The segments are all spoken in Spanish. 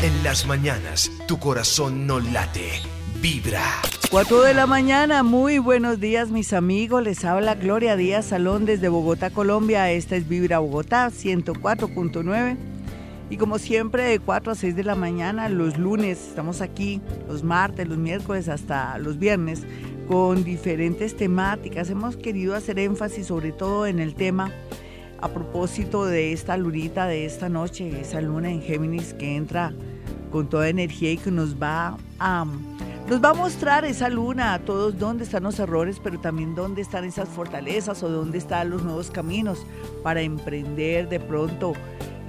En las mañanas, tu corazón no late, vibra. 4 de la mañana, muy buenos días mis amigos, les habla Gloria Díaz Salón desde Bogotá, Colombia. Esta es Vibra Bogotá 104.9. Y como siempre, de 4 a 6 de la mañana, los lunes, estamos aquí, los martes, los miércoles hasta los viernes, con diferentes temáticas. Hemos querido hacer énfasis sobre todo en el tema a propósito de esta lunita de esta noche, esa luna en Géminis que entra con toda energía y que nos va a nos va a mostrar esa luna a todos dónde están los errores, pero también dónde están esas fortalezas o dónde están los nuevos caminos para emprender de pronto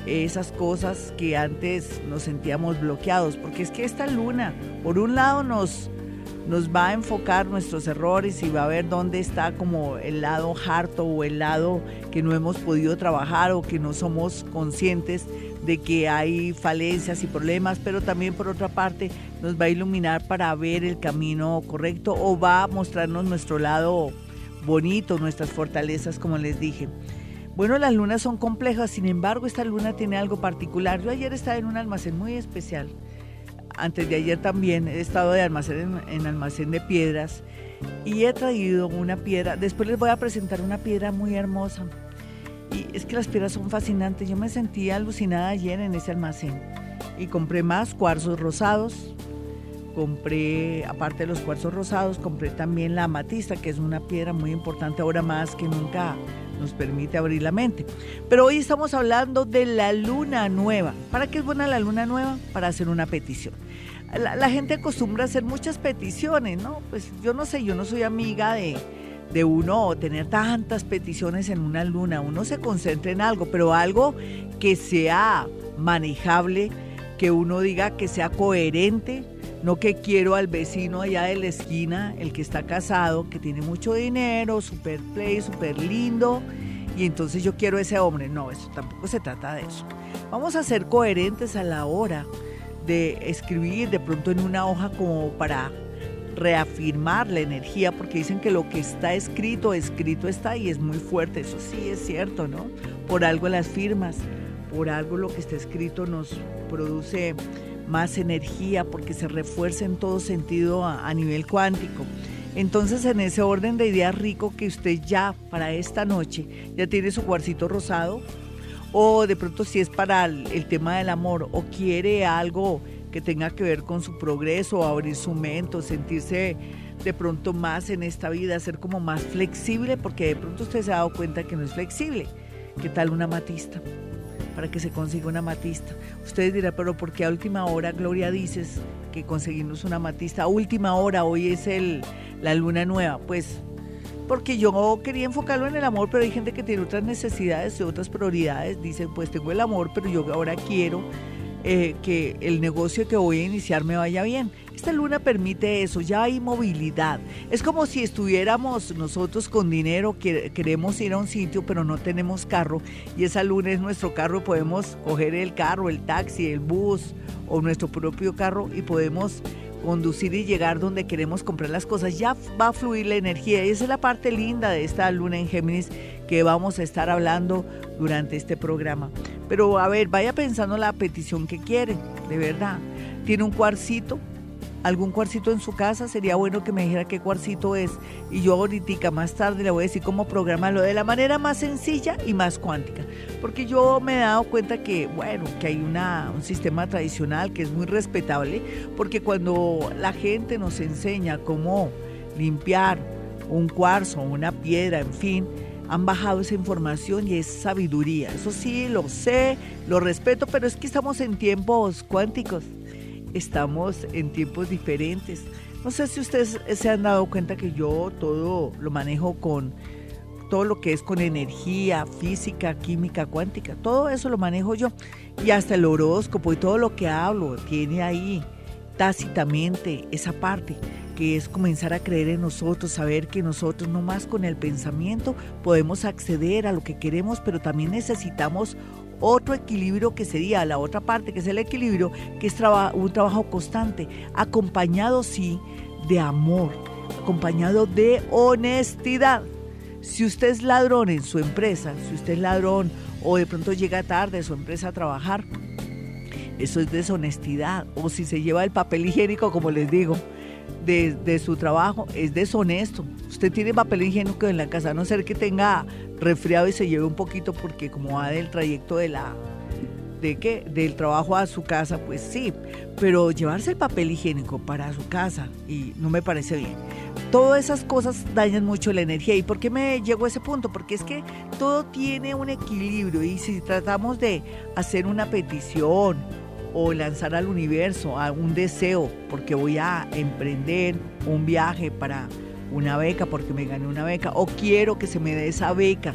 esas cosas que antes nos sentíamos bloqueados, porque es que esta luna, por un lado, nos nos va a enfocar nuestros errores y va a ver dónde está como el lado harto o el lado que no hemos podido trabajar o que no somos conscientes de que hay falencias y problemas, pero también por otra parte nos va a iluminar para ver el camino correcto o va a mostrarnos nuestro lado bonito, nuestras fortalezas, como les dije. Bueno, las lunas son complejas, sin embargo, esta luna tiene algo particular. Yo ayer estaba en un almacén muy especial antes de ayer también he estado de almacén en, almacén de piedras y he traído una piedra. Después les voy a presentar una piedra muy hermosa. Y es que las piedras son fascinantes. Yo me sentí alucinada ayer en ese almacén. Y compré más cuarzos rosados. Compré, aparte de los cuarzos rosados, compré también la amatista, que es una piedra muy importante ahora más que nunca nos permite abrir la mente. Pero hoy estamos hablando de la luna nueva. ¿Para qué es buena la luna nueva? Para hacer una petición. La, gente acostumbra a hacer muchas peticiones, ¿no? Pues yo no sé, yo no soy amiga de, de uno tener tantas peticiones en una luna. Uno se concentra en algo, pero algo que sea manejable, que uno diga que sea coherente, no que quiero al vecino allá de la esquina, el que está casado, que tiene mucho dinero, super play, super lindo, y entonces yo quiero ese hombre. No, eso tampoco se trata de eso. Vamos a ser coherentes a la hora de escribir de pronto en una hoja como para reafirmar la energía, porque dicen que lo que está escrito, escrito está y es muy fuerte. Eso sí es cierto, ¿no? Por algo las firmas, por algo lo que está escrito nos produce más energía porque se refuerza en todo sentido a, nivel cuántico. Entonces, en ese orden de ideas rico que usted ya para esta noche ya tiene su cuarcito rosado, o de pronto si es para el, tema del amor, o quiere algo que tenga que ver con su progreso, abrir su mente, sentirse de pronto más en esta vida, ser como más flexible, porque de pronto usted se ha dado cuenta que no es flexible. ¿Qué tal una matista? para que se consiga una matista. Ustedes dirán, pero ¿por qué a última hora, Gloria, dices que conseguimos una matista? A última hora, hoy es el, la luna nueva. Pues porque yo quería enfocarlo en el amor, pero hay gente que tiene otras necesidades y otras prioridades. Dicen, pues tengo el amor, pero yo ahora quiero eh, que el negocio que voy a iniciar me vaya bien. Esta luna permite eso, ya hay movilidad. Es como si estuviéramos nosotros con dinero, que queremos ir a un sitio pero no tenemos carro y esa luna es nuestro carro, podemos coger el carro, el taxi, el bus o nuestro propio carro y podemos conducir y llegar donde queremos comprar las cosas. Ya va a fluir la energía y esa es la parte linda de esta luna en Géminis que vamos a estar hablando durante este programa. Pero a ver, vaya pensando la petición que quiere, de verdad. Tiene un cuarcito, algún cuarcito en su casa, sería bueno que me dijera qué cuarcito es. Y yo ahorita más tarde le voy a decir cómo programarlo de la manera más sencilla y más cuántica. Porque yo me he dado cuenta que, bueno, que hay una, un sistema tradicional que es muy respetable, porque cuando la gente nos enseña cómo limpiar un cuarzo, una piedra, en fin, han bajado esa información y es sabiduría. Eso sí, lo sé, lo respeto, pero es que estamos en tiempos cuánticos estamos en tiempos diferentes. No sé si ustedes se han dado cuenta que yo todo lo manejo con todo lo que es con energía, física, química, cuántica, todo eso lo manejo yo. Y hasta el horóscopo y todo lo que hablo tiene ahí tácitamente esa parte que es comenzar a creer en nosotros, saber que nosotros no más con el pensamiento podemos acceder a lo que queremos, pero también necesitamos otro equilibrio que sería la otra parte, que es el equilibrio, que es un trabajo constante, acompañado sí de amor, acompañado de honestidad. Si usted es ladrón en su empresa, si usted es ladrón o de pronto llega tarde a su empresa a trabajar, eso es deshonestidad. O si se lleva el papel higiénico, como les digo, de, de, su trabajo, es deshonesto. Usted tiene papel higiénico en la casa, a no ser que tenga resfriado y se lleve un poquito porque como va del trayecto de la de qué del trabajo a su casa, pues sí, pero llevarse el papel higiénico para su casa y no me parece bien. Todas esas cosas dañan mucho la energía. ¿Y por qué me llego a ese punto? Porque es que todo tiene un equilibrio y si tratamos de hacer una petición o lanzar al universo a un deseo, porque voy a emprender un viaje para una beca, porque me gané una beca, o quiero que se me dé esa beca,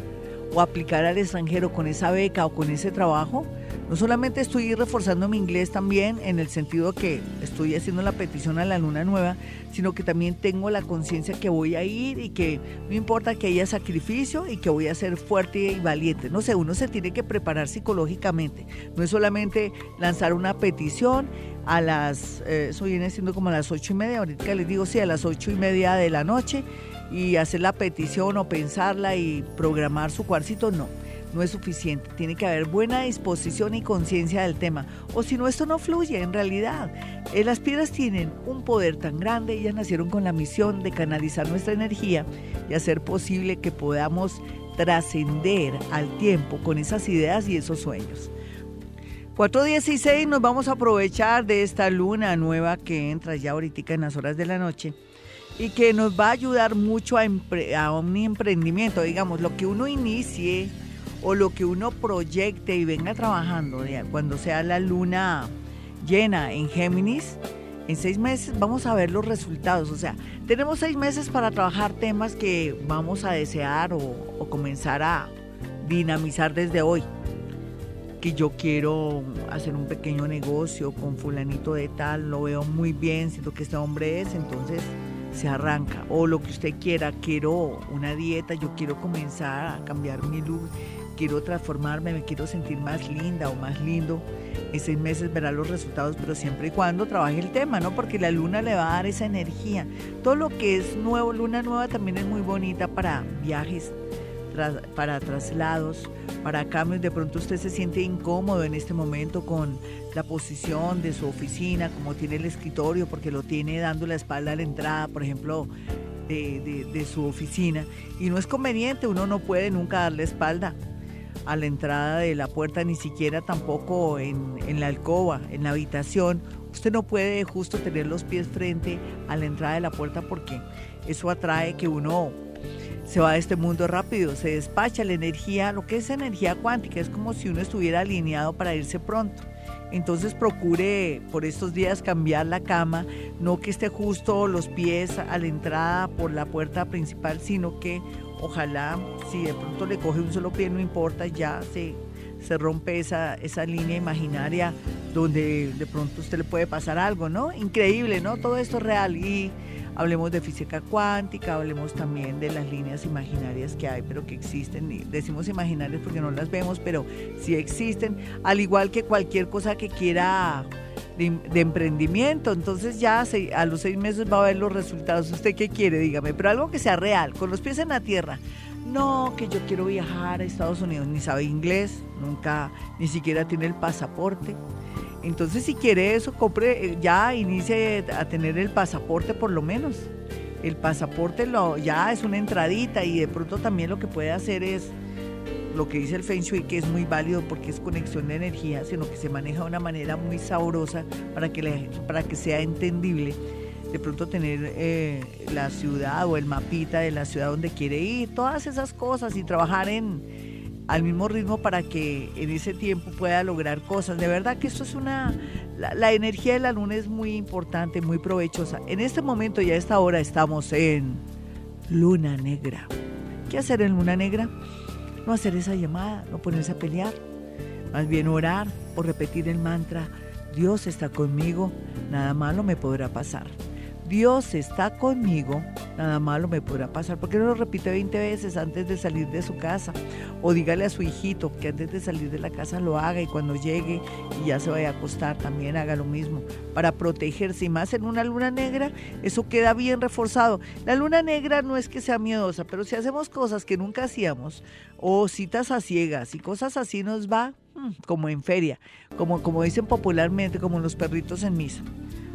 o aplicar al extranjero con esa beca o con ese trabajo, no solamente estoy reforzando mi inglés también en el sentido que estoy haciendo la petición a la luna nueva, sino que también tengo la conciencia que voy a ir y que no importa que haya sacrificio y que voy a ser fuerte y valiente. No sé, uno se tiene que preparar psicológicamente. No es solamente lanzar una petición a las, eh, eso viene siendo como a las ocho y media, ahorita les digo sí, a las ocho y media de la noche y hacer la petición o pensarla y programar su cuarcito, no no es suficiente. Tiene que haber buena disposición y conciencia del tema. O si no, esto no fluye en realidad. Eh, las piedras tienen un poder tan grande, ellas nacieron con la misión de canalizar nuestra energía y hacer posible que podamos trascender al tiempo con esas ideas y esos sueños. 4.16 nos vamos a aprovechar de esta luna nueva que entra ya ahorita en las horas de la noche y que nos va a ayudar mucho a, a un emprendimiento, digamos, lo que uno inicie o lo que uno proyecte y venga trabajando cuando sea la luna llena en Géminis, en seis meses vamos a ver los resultados. O sea, tenemos seis meses para trabajar temas que vamos a desear o, comenzar a dinamizar desde hoy. Que yo quiero hacer un pequeño negocio con fulanito de tal, lo veo muy bien, siento que este hombre es, entonces se arranca. O lo que usted quiera, quiero una dieta, yo quiero comenzar a cambiar mi look quiero transformarme, me quiero sentir más linda o más lindo. En seis meses verá los resultados, pero siempre y cuando trabaje el tema, ¿no? Porque la luna le va a dar esa energía. Todo lo que es nuevo, luna nueva también es muy bonita para viajes, para traslados, para cambios. De pronto usted se siente incómodo en este momento con la posición de su oficina, como tiene el escritorio, porque lo tiene dando la espalda a la entrada, por ejemplo, de, de su oficina. Y no es conveniente, uno no puede nunca darle espalda a la entrada de la puerta, ni siquiera tampoco en, en, la alcoba, en la habitación. Usted no puede justo tener los pies frente a la entrada de la puerta porque eso atrae que uno se va de este mundo rápido, se despacha la energía, lo que es energía cuántica, es como si uno estuviera alineado para irse pronto. Entonces procure por estos días cambiar la cama, no que esté justo los pies a la entrada por la puerta principal, sino que ojalá si de pronto le coge un solo pie, no importa, ya se, se rompe esa, esa línea imaginaria donde de pronto usted le puede pasar algo, ¿no? Increíble, ¿no? Todo esto es real y hablemos de física cuántica, hablemos también de las líneas imaginarias que hay, pero que existen. Decimos imaginarias porque no las vemos, pero sí existen, al igual que cualquier cosa que quiera de, emprendimiento. Entonces ya a los seis meses va a ver los resultados. ¿Usted qué quiere? Dígame, pero algo que sea real, con los pies en la tierra. No, que yo quiero viajar a Estados Unidos, ni sabe inglés, nunca, ni siquiera tiene el pasaporte. Entonces, si quiere eso, compre, eh, ya inicie a tener el pasaporte por lo menos. El pasaporte lo, ya es una entradita y de pronto también lo que puede hacer es lo que dice el Feng Shui, que es muy válido porque es conexión de energía, sino que se maneja de una manera muy sabrosa para que, para que sea entendible. De pronto tener eh, la ciudad o el mapita de la ciudad donde quiere ir, todas esas cosas y trabajar en, al mismo ritmo para que en ese tiempo pueda lograr cosas. De verdad que esto es una... La energía de la luna es muy importante, muy provechosa. En este momento y a esta hora estamos en luna negra. ¿Qué hacer en luna negra? No hacer esa llamada, no ponerse a pelear, más bien orar o repetir el mantra, Dios está conmigo, nada malo me podrá pasar. Dios está conmigo, nada malo me podrá pasar. ¿Por qué no lo repite 20 veces antes de salir de su casa? O dígale a su hijito que antes de salir de la casa lo haga y cuando llegue y ya se vaya a acostar también haga lo mismo para protegerse. Y más en una luna negra, eso queda bien reforzado. La luna negra no es que sea miedosa, pero si hacemos cosas que nunca hacíamos o citas a ciegas y cosas así nos va mm, como en feria, como, como dicen popularmente, como los perritos en misa.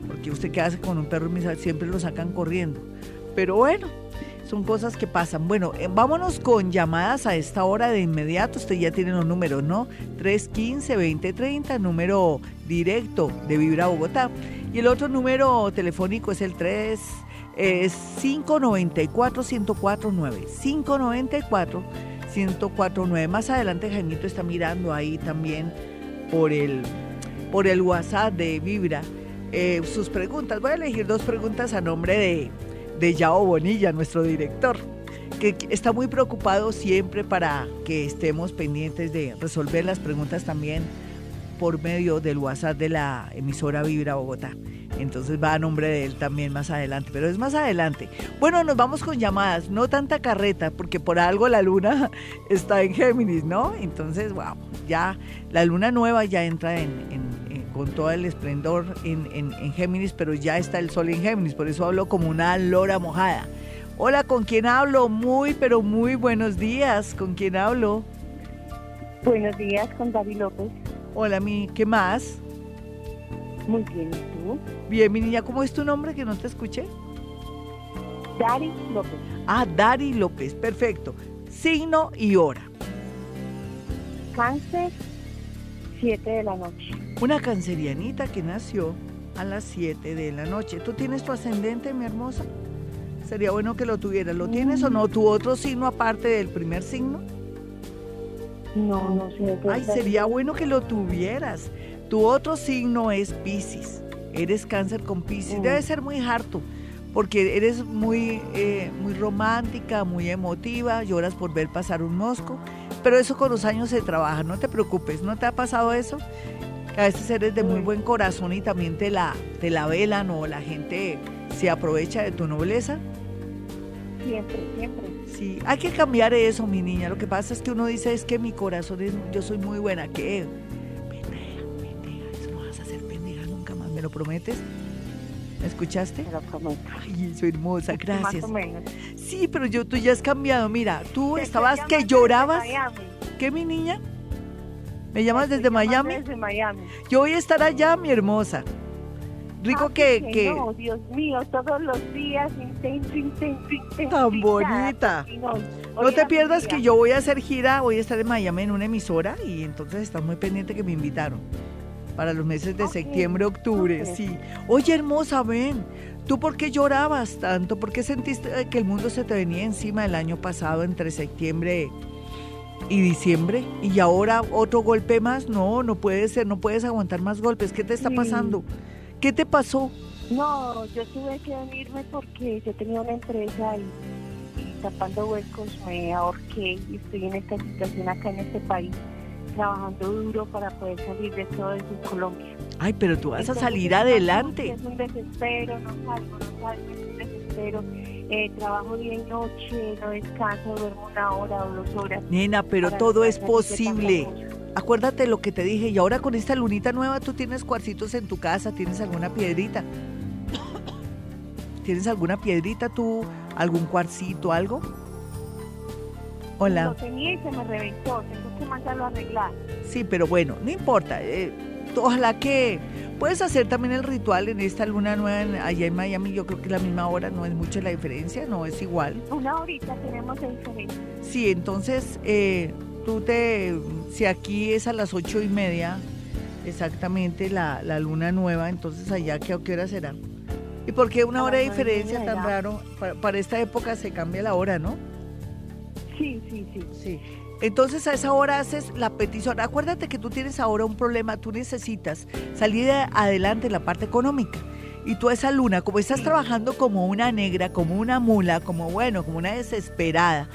Porque usted qué hace con un perro siempre lo sacan corriendo. Pero bueno, son cosas que pasan. Bueno, eh, vámonos con llamadas a esta hora de inmediato. Usted ya tiene los números, ¿no? 315-2030, número directo de Vibra Bogotá. Y el otro número telefónico es el 3 es 594-1049. 594-1049. Más adelante Jaimito está mirando ahí también por el, por el WhatsApp de Vibra eh, sus preguntas. Voy a elegir dos preguntas a nombre de, de Yao Bonilla, nuestro director, que está muy preocupado siempre para que estemos pendientes de resolver las preguntas también por medio del WhatsApp de la emisora Vibra Bogotá. Entonces va a nombre de él también más adelante, pero es más adelante. Bueno, nos vamos con llamadas, no tanta carreta, porque por algo la luna está en Géminis, ¿no? Entonces, wow, ya la luna nueva ya entra en, con todo el esplendor en, en, Géminis, pero ya está el sol en Géminis, por eso hablo como una lora mojada. Hola, ¿con quién hablo? Muy, pero muy buenos días. ¿Con quién hablo? Buenos días, con David López. Hola, mi, ¿qué más? Muy bien, ¿y tú? Bien, mi niña, ¿cómo es tu nombre que no te escuché? Dari López. Ah, Dari López, perfecto. Signo y hora. Cáncer, 7 de la noche. Una cancerianita que nació a las 7 de la noche. ¿Tú tienes tu ascendente, mi hermosa? Sería bueno que lo tuvieras. ¿Lo tienes o no? ¿Tu otro signo aparte del primer signo? No, no sé. Ay, sería bueno que lo tuvieras. Tu otro signo es Pisces. Eres cáncer con Pisces. Debe ser muy harto, porque eres muy, eh, muy romántica, muy emotiva, lloras por ver pasar un mosco, pero eso con los años se trabaja, no te preocupes, ¿no te ha pasado eso? a veces eres de muy buen corazón y también te la, te la velan o la gente se aprovecha de tu nobleza. Siempre, siempre. Sí, hay que cambiar eso, mi niña. Lo que pasa es que uno dice es que mi corazón es, yo soy muy buena, ¿qué? ¿Me lo prometes? ¿Me escuchaste? Me lo prometo. Ay, soy hermosa, gracias. Más o menos. Sí, pero yo tú ya has cambiado. Mira, tú estabas que llorabas. ¿Qué, mi niña? ¿Me llamas desde Miami? Desde Miami. Yo voy a estar allá, mi hermosa. Rico que, que... No, Dios mío, todos los días, intenso. Tan bonita. No, te pierdas que yo voy a hacer gira, voy a estar en Miami en una emisora y entonces estás muy pendiente que me invitaron para los meses de septiembre, octubre, sí. Oye, hermosa, ven, ¿tú por qué llorabas tanto? ¿Por qué sentiste que el mundo se te venía encima el año pasado entre septiembre y diciembre? Y ahora otro golpe más? No, no puede ser, no puedes aguantar más golpes. ¿Qué te está pasando? ¿Qué te pasó? No, yo tuve que venirme porque yo tenía una empresa y, y tapando huecos me ahorqué y estoy en esta situación acá en este país trabajando duro para poder salir de todo eso en Colombia. Ay, pero tú vas a salir adelante. Es un desespero, no salgo, no salgo, es un desespero. Eh, trabajo día y noche, no descanso, duermo una hora o dos horas. Nena, pero todo es posible. Acuérdate lo que te dije, y ahora con esta lunita nueva tú tienes cuarcitos en tu casa, tienes alguna piedrita. ¿Tienes alguna piedrita tú, algún cuarcito, algo? Hola. Lo tenía y se me reventó, tengo que mandarlo a arreglar. Sí, pero bueno, no importa. Eh, ojalá que puedes hacer también el ritual en esta luna nueva allá en Miami. Yo creo que la misma hora no es mucho la diferencia, no es igual. Una horita tenemos de diferencia. Sí, entonces eh, tú te, si aquí es a las ocho y media exactamente la, luna nueva, entonces allá qué, qué hora será. ¿Y por qué una hora de diferencia tan raro? para esta época se cambia la hora, ¿no? Sí, sí, sí. Sí. Entonces a esa hora haces la petición. Acuérdate que tú tienes ahora un problema, tú necesitas salir adelante en la parte económica. Y tú esa luna, como estás trabajando como una negra, como una mula, como bueno, como una desesperada,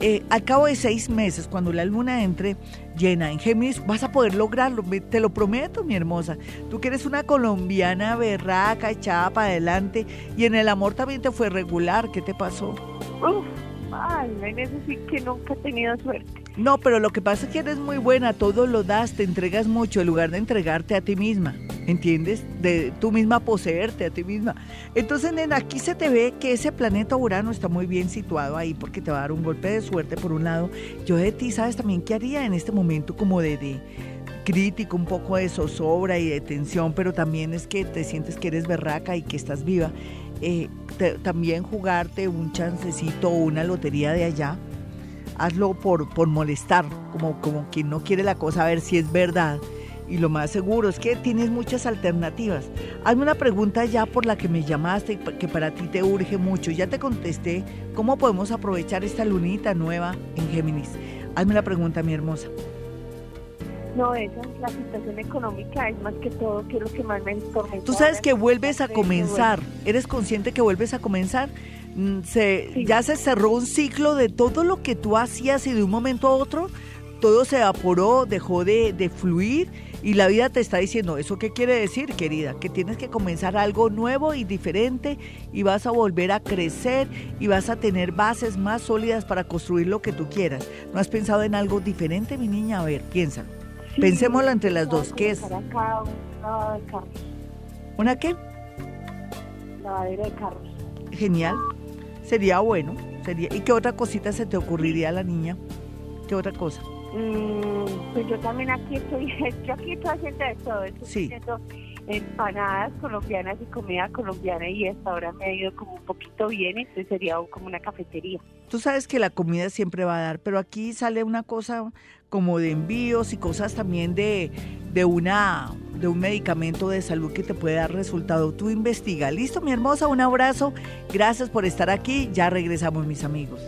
eh, al cabo de seis meses, cuando la luna entre llena en Géminis, vas a poder lograrlo, te lo prometo, mi hermosa. Tú que eres una colombiana berraca, echada para adelante, y en el amor también te fue regular, ¿qué te pasó? Uf Ay, en eso sí que nunca he tenido suerte. No, pero lo que pasa es que eres muy buena, todo lo das, te entregas mucho en lugar de entregarte a ti misma, ¿entiendes? De tú misma poseerte a ti misma. Entonces, nena, aquí se te ve que ese planeta Urano está muy bien situado ahí porque te va a dar un golpe de suerte por un lado. Yo de ti, ¿sabes también qué haría en este momento como de, de crítico, un poco de zozobra y de tensión, pero también es que te sientes que eres berraca y que estás viva. Eh, también jugarte un chancecito o una lotería de allá, hazlo por, por molestar, como, como quien no quiere la cosa, a ver si es verdad. Y lo más seguro es que tienes muchas alternativas. Hazme una pregunta ya por la que me llamaste, que para ti te urge mucho. Ya te contesté cómo podemos aprovechar esta lunita nueva en Géminis. Hazme la pregunta, mi hermosa. No, esa es la situación económica, es más que todo que es lo que más me. Tú sabes que vuelves a comenzar, ¿eres consciente que vuelves a comenzar? Mm, se, Ya se cerró un ciclo de todo lo que tú hacías y de un momento a otro todo se evaporó, dejó de, de fluir y la vida te está diciendo, ¿eso qué quiere decir, querida? Que tienes que comenzar algo nuevo y diferente y vas a volver a crecer y vas a tener bases más sólidas para construir lo que tú quieras. ¿No has pensado en algo diferente, mi niña? A ver, piénsalo. Pensémoslo entre las dos. ¿Qué es? ¿Una qué? Lavadera de carros. Genial. Sería bueno. Sería. ¿Y qué otra cosita se te ocurriría a la niña? ¿Qué otra cosa? Mm, pues yo también aquí estoy, yo aquí estoy haciendo de todo. Estoy haciendo empanadas colombianas y comida colombiana y hasta ahora me ha ido como un poquito bien, entonces sería como una cafetería. Tú sabes que la comida siempre va a dar, pero aquí sale una cosa como de envíos y cosas también de, de una de un medicamento de salud que te puede dar resultado. Tú investiga. Listo, mi hermosa, un abrazo. Gracias por estar aquí. Ya regresamos, mis amigos.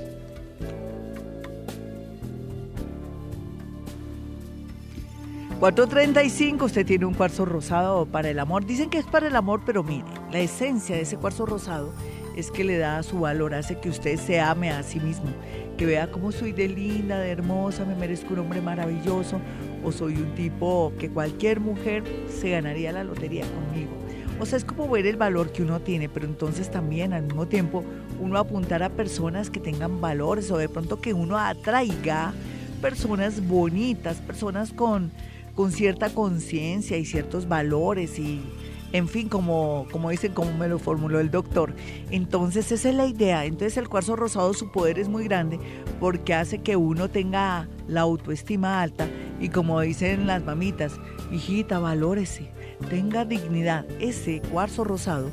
435, usted tiene un cuarzo rosado para el amor. Dicen que es para el amor, pero mire, la esencia de ese cuarzo rosado es que le da su valor, hace que usted se ame a sí mismo, que vea cómo soy de linda, de hermosa, me merezco un hombre maravilloso, o soy un tipo que cualquier mujer se ganaría la lotería conmigo. O sea, es como ver el valor que uno tiene, pero entonces también al mismo tiempo uno apuntar a personas que tengan valores o de pronto que uno atraiga personas bonitas, personas con con cierta conciencia y ciertos valores y, en fin, como, como dicen, como me lo formuló el doctor. Entonces esa es la idea. Entonces el cuarzo rosado, su poder es muy grande porque hace que uno tenga la autoestima alta y como dicen las mamitas, hijita, valórese, tenga dignidad. Ese cuarzo rosado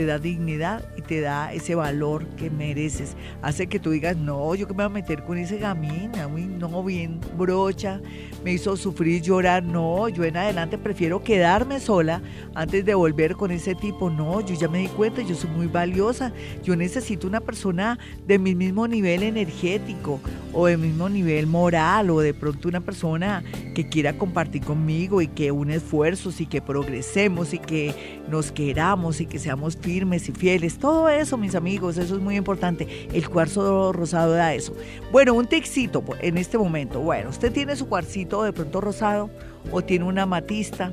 te da dignidad y te da ese valor que mereces. Hace que tú digas, no, yo que me voy a meter con ese gamina, no, bien brocha, me hizo sufrir, llorar, no, yo en adelante prefiero quedarme sola antes de volver con ese tipo, no, yo ya me di cuenta, yo soy muy valiosa, yo necesito una persona de mi mismo nivel energético o de mismo nivel moral o de pronto una persona que quiera compartir conmigo y que une esfuerzos y que progresemos y que nos queramos y que seamos firmes y fieles. Todo eso, mis amigos, eso es muy importante. El cuarzo rosado da eso. Bueno, un texito en este momento. Bueno, usted tiene su cuarcito de pronto rosado o tiene una matista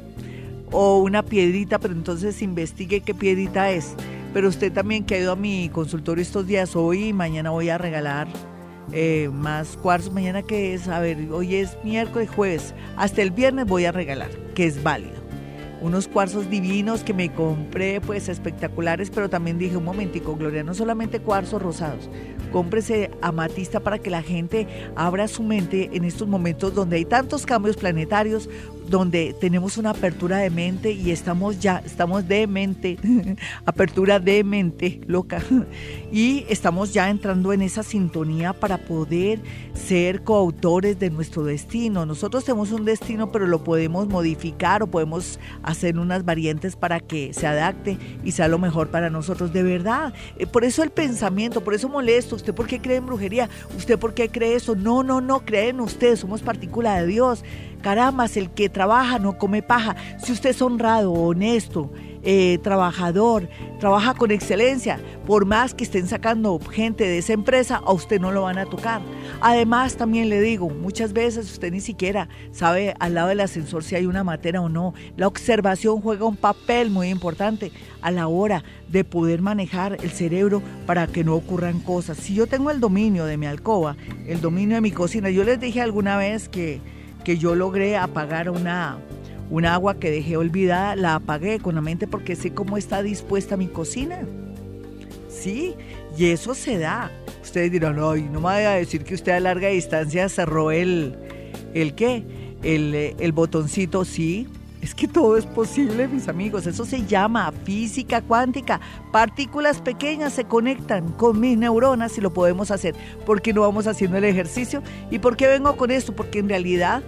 o una piedrita, pero entonces investigue qué piedrita es. Pero usted también que ha ido a mi consultorio estos días, hoy y mañana voy a regalar eh, más cuarzos. Mañana que es, a ver, hoy es miércoles, jueves. Hasta el viernes voy a regalar, que es válido unos cuarzos divinos que me compré, pues espectaculares, pero también dije un momentico, Gloria, no solamente cuarzos rosados, cómprese amatista para que la gente abra su mente en estos momentos donde hay tantos cambios planetarios, donde tenemos una apertura de mente y estamos ya, estamos de mente, apertura de mente, loca, y estamos ya entrando en esa sintonía para poder ser coautores de nuestro destino. Nosotros tenemos un destino, pero lo podemos modificar o podemos hacer unas variantes para que se adapte y sea lo mejor para nosotros, de verdad. Eh, por eso el pensamiento, por eso molesto, ¿usted por qué cree en brujería? ¿Usted por qué cree eso? No, no, no, creen ustedes, somos partícula de Dios. Caramba, el que trabaja no come paja. Si usted es honrado, honesto, eh, trabajador, trabaja con excelencia, por más que estén sacando gente de esa empresa, a usted no lo van a tocar. Además, también le digo, muchas veces usted ni siquiera sabe al lado del ascensor si hay una materia o no. La observación juega un papel muy importante a la hora de poder manejar el cerebro para que no ocurran cosas. Si yo tengo el dominio de mi alcoba, el dominio de mi cocina, yo les dije alguna vez que que yo logré apagar una, una agua que dejé olvidada, la apagué económicamente porque sé cómo está dispuesta mi cocina. Sí, y eso se da. Ustedes dirán, ay, no me vaya a decir que usted a larga distancia cerró el, ¿el qué? el, el botoncito, sí, es que todo es posible, mis amigos. Eso se llama física cuántica. Partículas pequeñas se conectan con mis neuronas y lo podemos hacer. ¿Por qué no vamos haciendo el ejercicio? ¿Y por qué vengo con esto? Porque en realidad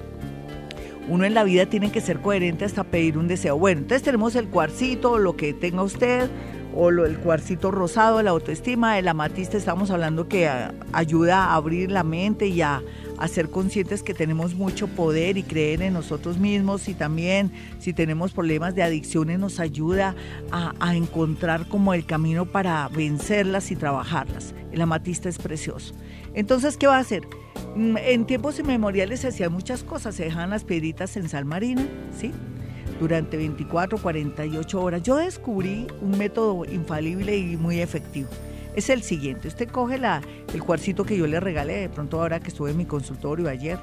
uno en la vida tiene que ser coherente hasta pedir un deseo. Bueno, entonces tenemos el cuarcito, lo que tenga usted, o el cuarcito rosado, la autoestima, el amatista, estamos hablando que ayuda a abrir la mente y a, a, ser conscientes que tenemos mucho poder y creer en nosotros mismos y también si tenemos problemas de adicciones nos ayuda a encontrar como el camino para vencerlas y trabajarlas. El amatista es precioso. Entonces, ¿qué va a hacer? Mm, en tiempos inmemoriales se hacían muchas cosas, se dejaban las piedritas en sal marina, ¿sí? Durante 24, 48 horas. Yo descubrí un método infalible y muy efectivo. Es el siguiente, usted coge la, el cuarcito que yo le regalé, de pronto ahora que estuve en mi consultorio ayer,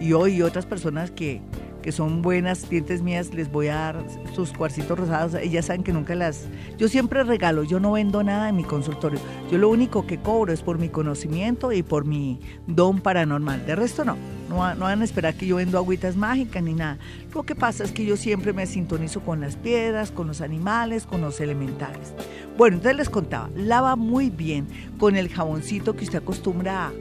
y hoy y otras personas que que son buenas clientes mías, les voy a dar sus cuarcitos rosados. Ellas saben que nunca las... Yo siempre regalo, yo no vendo nada en mi consultorio. Yo lo único que cobro es por mi conocimiento y por mi don paranormal. De resto no. No, van a esperar que yo vendo agüitas mágicas ni nada. Lo que pasa es que yo siempre me sintonizo con las piedras, con los animales, con los elementales. Bueno, entonces les contaba, lava muy bien con el jaboncito que usted acostumbra a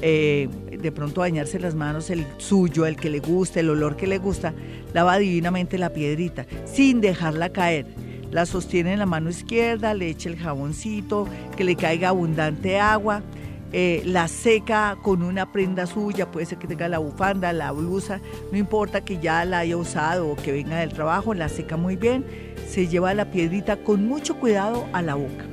eh, de pronto bañarse las manos, el suyo, el que le gusta, el olor que le gusta, lava divinamente la piedrita, sin dejarla caer. La sostiene en la mano izquierda, le echa el jaboncito, que le caiga abundante agua, eh, la seca con una prenda suya, puede ser que tenga la bufanda, la blusa, no importa que ya la haya usado o que venga del trabajo, la seca muy bien, se lleva la piedrita con mucho cuidado a la boca.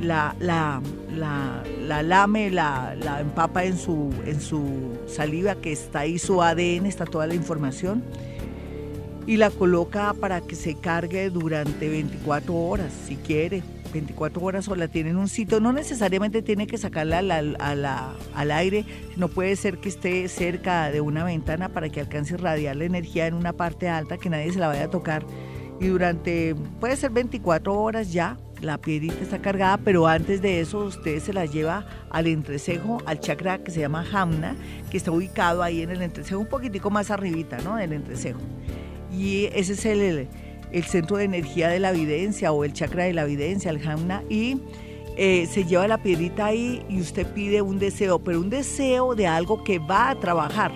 La, la, la, lame, la, empapa en su, en su saliva, que está ahí su ADN, está toda la información, y la coloca para que se cargue durante 24 horas, si quiere. 24 horas o la tiene en un sitio, no necesariamente tiene que sacarla al aire, no puede ser que esté cerca de una ventana para que alcance a irradiar la energía en una parte alta que nadie se la vaya a tocar. Y durante, puede ser 24 horas ya, la piedrita está cargada, pero antes de eso usted se la lleva al entrecejo, al chakra que se llama Hamna, que está ubicado ahí en el entrecejo, un poquitico más arribita, ¿no? Del entrecejo. Y ese es el, el, centro de energía de la evidencia o el chakra de la evidencia, el Hamna, y eh, se lleva la piedrita ahí y usted pide un deseo, pero un deseo de algo que va a trabajar.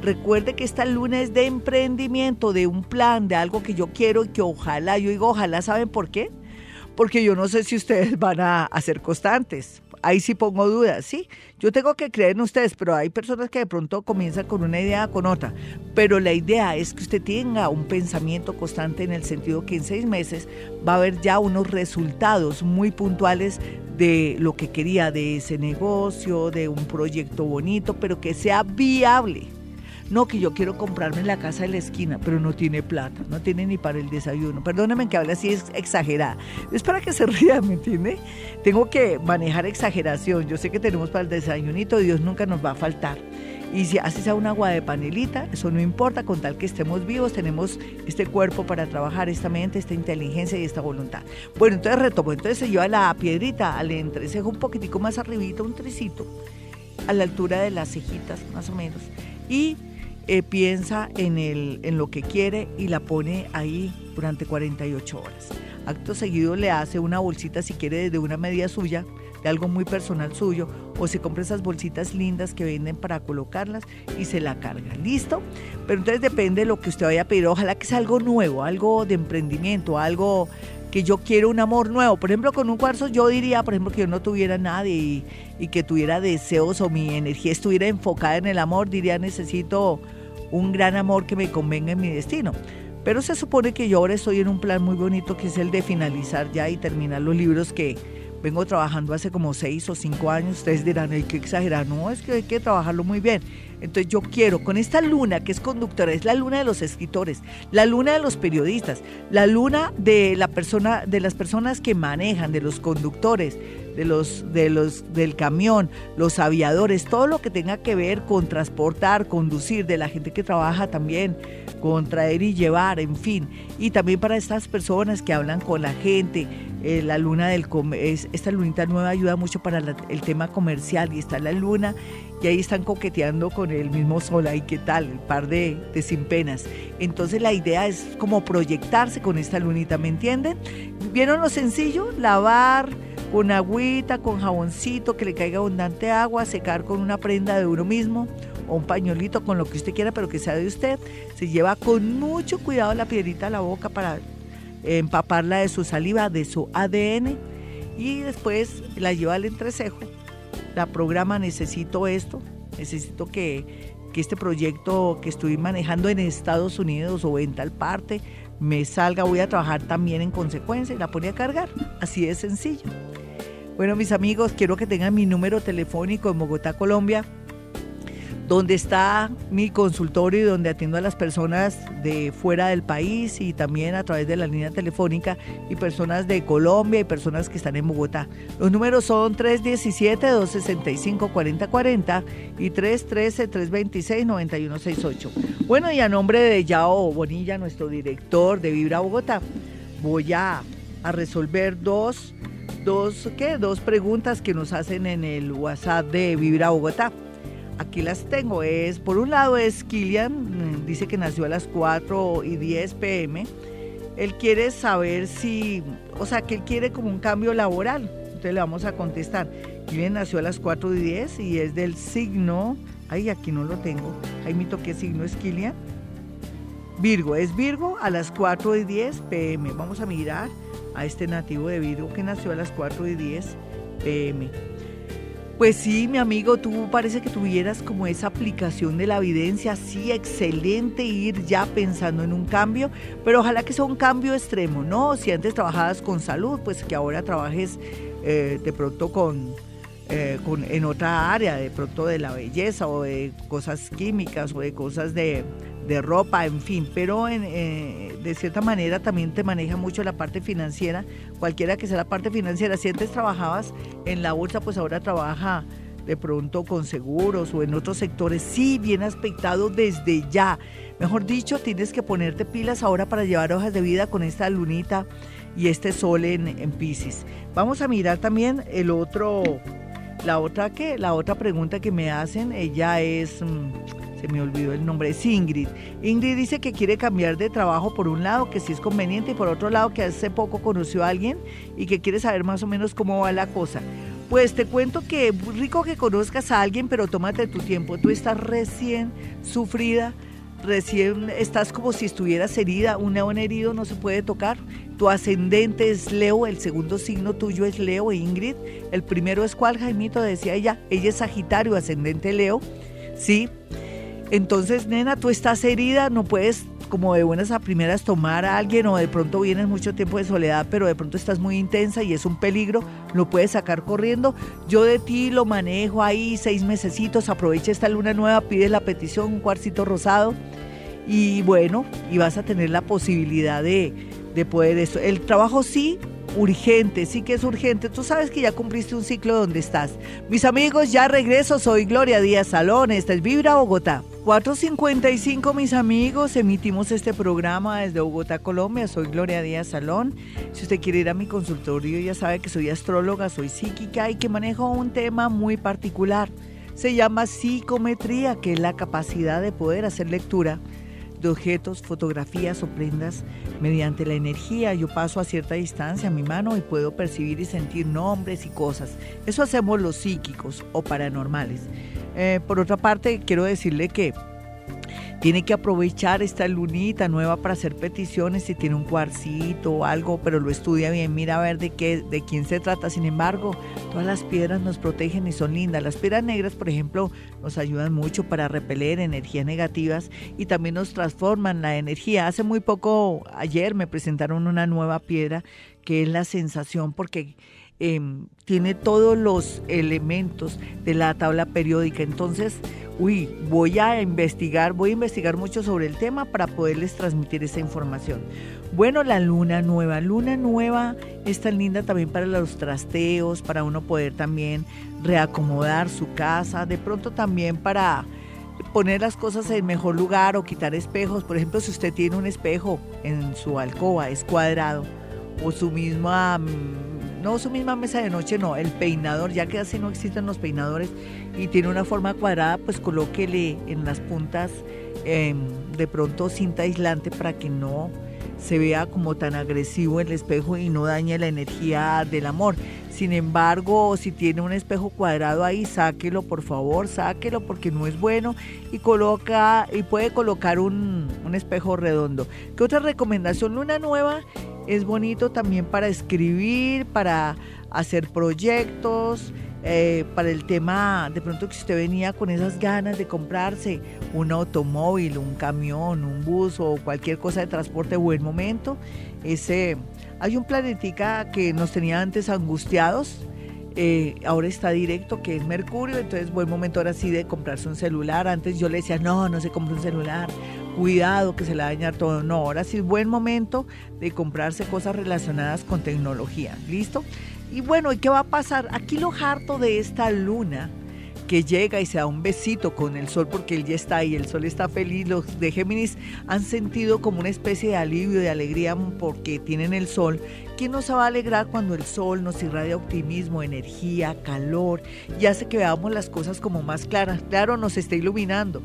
Recuerde que esta luna es de emprendimiento, de un plan, de algo que yo quiero y que ojalá, yo digo ojalá, ¿saben por qué? Porque yo no sé si ustedes van a, ser constantes. Ahí sí pongo dudas, sí. Yo tengo que creer en ustedes, pero hay personas que de pronto comienzan con una idea, con otra. Pero la idea es que usted tenga un pensamiento constante en el sentido que en seis meses va a haber ya unos resultados muy puntuales de lo que quería, de ese negocio, de un proyecto bonito, pero que sea viable. No, que yo quiero comprarme la casa de la esquina, pero no tiene plata, no tiene ni para el desayuno. Perdóneme que hable así, es exagerada. Es para que se ría, ¿me entiende? Tengo que manejar exageración. Yo sé que tenemos para el desayunito, Dios nunca nos va a faltar. Y si haces a un agua de panelita, eso no importa, con tal que estemos vivos, tenemos este cuerpo para trabajar, esta mente, esta inteligencia y esta voluntad. Bueno, entonces retomo, entonces se lleva la piedrita al entrecejo un poquitico más arribita, un tricito, a la altura de las cejitas, más o menos. Y eh, piensa en, el, en lo que quiere y la pone ahí durante 48 horas. Acto seguido le hace una bolsita si quiere de una medida suya, de algo muy personal suyo, o se compra esas bolsitas lindas que venden para colocarlas y se la carga. ¿Listo? Pero entonces depende de lo que usted vaya a pedir. Ojalá que sea algo nuevo, algo de emprendimiento, algo que yo quiero un amor nuevo. Por ejemplo, con un cuarzo yo diría, por ejemplo, que yo no tuviera nadie y, y que tuviera deseos o mi energía estuviera enfocada en el amor, diría necesito un gran amor que me convenga en mi destino. Pero se supone que yo ahora estoy en un plan muy bonito que es el de finalizar ya y terminar los libros que vengo trabajando hace como seis o cinco años. Ustedes dirán, hay que exagerar. No, es que hay que trabajarlo muy bien. Entonces yo quiero, con esta luna que es conductora, es la luna de los escritores, la luna de los periodistas, la luna de la persona, de las personas que manejan, de los conductores, de los, de los, del camión, los aviadores, todo lo que tenga que ver con transportar, conducir, de la gente que trabaja también con traer y llevar, en fin. Y también para estas personas que hablan con la gente, eh, la luna del esta lunita nueva ayuda mucho para el tema comercial y está la luna y ahí están coqueteando con el mismo sol, ahí qué tal, el par de, de sin penas. Entonces la idea es como proyectarse con esta lunita, ¿me entienden? ¿Vieron lo sencillo? Lavar con agüita, con jaboncito, que le caiga abundante agua, secar con una prenda de uno mismo o un pañuelito con lo que usted quiera, pero que sea de usted. Se lleva con mucho cuidado la piedrita a la boca para empaparla de su saliva, de su ADN y después la lleva al entrecejo. La programa necesito esto, necesito que, que este proyecto que estoy manejando en Estados Unidos o en tal parte me salga, voy a trabajar también en consecuencia y la pone a cargar. Así de sencillo. Bueno, mis amigos, quiero que tengan mi número telefónico en Bogotá, Colombia, donde está mi consultorio y donde atiendo a las personas de fuera del país y también a través de la línea telefónica y personas de Colombia y personas que están en Bogotá. Los números son 317-265-4040 y 313-326-9168. Bueno, y a nombre de Yao Bonilla, nuestro director de Vibra Bogotá, voy a, a resolver dos, dos, ¿qué? dos preguntas que nos hacen en el WhatsApp de Vibra Bogotá. Aquí las tengo. Es, por un lado es Kilian, mm, dice que nació a las 4 y 10 pm. Él quiere saber si, o sea, que él quiere como un cambio laboral. Entonces le vamos a contestar. Kilian nació a las 4 y 10 y es del signo, ay, aquí no lo tengo. Jaimito, ¿qué signo es Kilian? Virgo, es Virgo a las 4 y 10 pm. Vamos a mirar a este nativo de Virgo que nació a las 4 y 10 pm. Pues sí, mi amigo, tú parece que tuvieras como esa aplicación de la evidencia, sí, excelente ir ya pensando en un cambio, pero ojalá que sea un cambio extremo, ¿no? Si antes trabajabas con salud, pues que ahora trabajes eh, de pronto con, eh, con, en otra área, de pronto de la belleza o de cosas químicas o de cosas de, de ropa, en fin, pero en, eh, de cierta manera también te maneja mucho la parte financiera, cualquiera que sea la parte financiera. Si antes trabajabas en la bolsa, pues ahora trabaja de pronto con seguros o en otros sectores, sí, bien aspectado desde ya. Mejor dicho, tienes que ponerte pilas ahora para llevar hojas de vida con esta lunita y este sol en, en Pisces. Vamos a mirar también el otro, la otra que, la otra pregunta que me hacen, ella es... Se me olvidó el nombre, es Ingrid. Ingrid dice que quiere cambiar de trabajo por un lado, que sí es conveniente, y por otro lado que hace poco conoció a alguien y que quiere saber más o menos cómo va la cosa. Pues te cuento que rico que conozcas a alguien, pero tómate tu tiempo. Tú estás recién sufrida, recién estás como si estuvieras herida. Un león herido no se puede tocar. Tu ascendente es Leo, el segundo signo tuyo es Leo, Ingrid. El primero es cuál, Jaimito, decía ella. Ella es Sagitario, ascendente Leo. Sí, entonces, nena, tú estás herida, no puedes como de buenas a primeras tomar a alguien o de pronto vienes mucho tiempo de soledad, pero de pronto estás muy intensa y es un peligro, lo puedes sacar corriendo. Yo de ti lo manejo ahí seis mesecitos, aprovecha esta luna nueva, pides la petición, un cuarcito rosado y bueno, y vas a tener la posibilidad de, de poder eso. El trabajo sí, urgente, sí que es urgente. Tú sabes que ya cumpliste un ciclo donde estás. Mis amigos, ya regreso, soy Gloria Díaz Salón, esta es Vibra Bogotá. 4.55 mis amigos, emitimos este programa desde Bogotá, Colombia. Soy Gloria Díaz Salón. Si usted quiere ir a mi consultorio, ya sabe que soy astróloga, soy psíquica y que manejo un tema muy particular. Se llama psicometría, que es la capacidad de poder hacer lectura de objetos, fotografías o prendas mediante la energía. Yo paso a cierta distancia a mi mano y puedo percibir y sentir nombres y cosas. Eso hacemos los psíquicos o paranormales. Eh, por otra parte, quiero decirle que tiene que aprovechar esta lunita nueva para hacer peticiones si tiene un cuarcito o algo, pero lo estudia bien, mira a ver de qué, de quién se trata. Sin embargo, todas las piedras nos protegen y son lindas. Las piedras negras, por ejemplo, nos ayudan mucho para repeler energías negativas y también nos transforman la energía. Hace muy poco, ayer me presentaron una nueva piedra que es la sensación porque Em, tiene todos los elementos de la tabla periódica. Entonces, uy, voy a investigar, voy a investigar mucho sobre el tema para poderles transmitir esa información. Bueno, la luna nueva, luna nueva es tan linda también para los trasteos, para uno poder también reacomodar su casa, de pronto también para poner las cosas en mejor lugar o quitar espejos. Por ejemplo, si usted tiene un espejo en su alcoba, es cuadrado, o su misma mm, no su misma mesa de noche, no, el peinador, ya que así no existen los peinadores y tiene una forma cuadrada, pues colóquele en las puntas em, de pronto cinta aislante para que no se vea como tan agresivo el espejo y no dañe la energía del amor. Sin embargo, si tiene un espejo cuadrado ahí, sáquelo, por favor, sáquelo porque no es bueno y coloca y puede colocar un, un espejo redondo. ¿Qué otra recomendación? Luna nueva es bonito también para escribir, para hacer proyectos, eh, para el tema, de pronto que usted venía con esas ganas de comprarse un automóvil, un camión, un bus o cualquier cosa de transporte, buen momento. Ese, hay un planetica que nos tenía antes angustiados, eh, ahora está directo, que es Mercurio, entonces buen momento ahora sí de comprarse un celular. Antes yo le decía, no, no se compre un celular, cuidado que se le va a dañar todo. No, ahora sí es buen momento de comprarse cosas relacionadas con tecnología. ¿Listo? Y bueno, ¿y qué va a pasar? Aquí lo harto de esta luna que llega y se da un besito con el sol porque él ya está ahí, el sol está feliz, los de Géminis han sentido como una especie de alivio, de alegría porque tienen el sol. ¿Quién nos va a alegrar cuando el sol nos irradia optimismo, energía, calor y hace que veamos las cosas como más claras? Claro, nos está iluminando.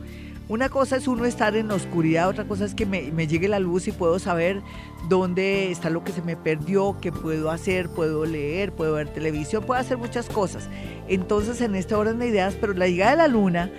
Una cosa es uno estar en la oscuridad, otra cosa es que me, llegue la luz y puedo saber dónde está lo que se me perdió, qué puedo hacer, puedo leer, puedo ver televisión, puedo hacer muchas cosas. Entonces, en este orden de ideas, pero la llegada de la luna,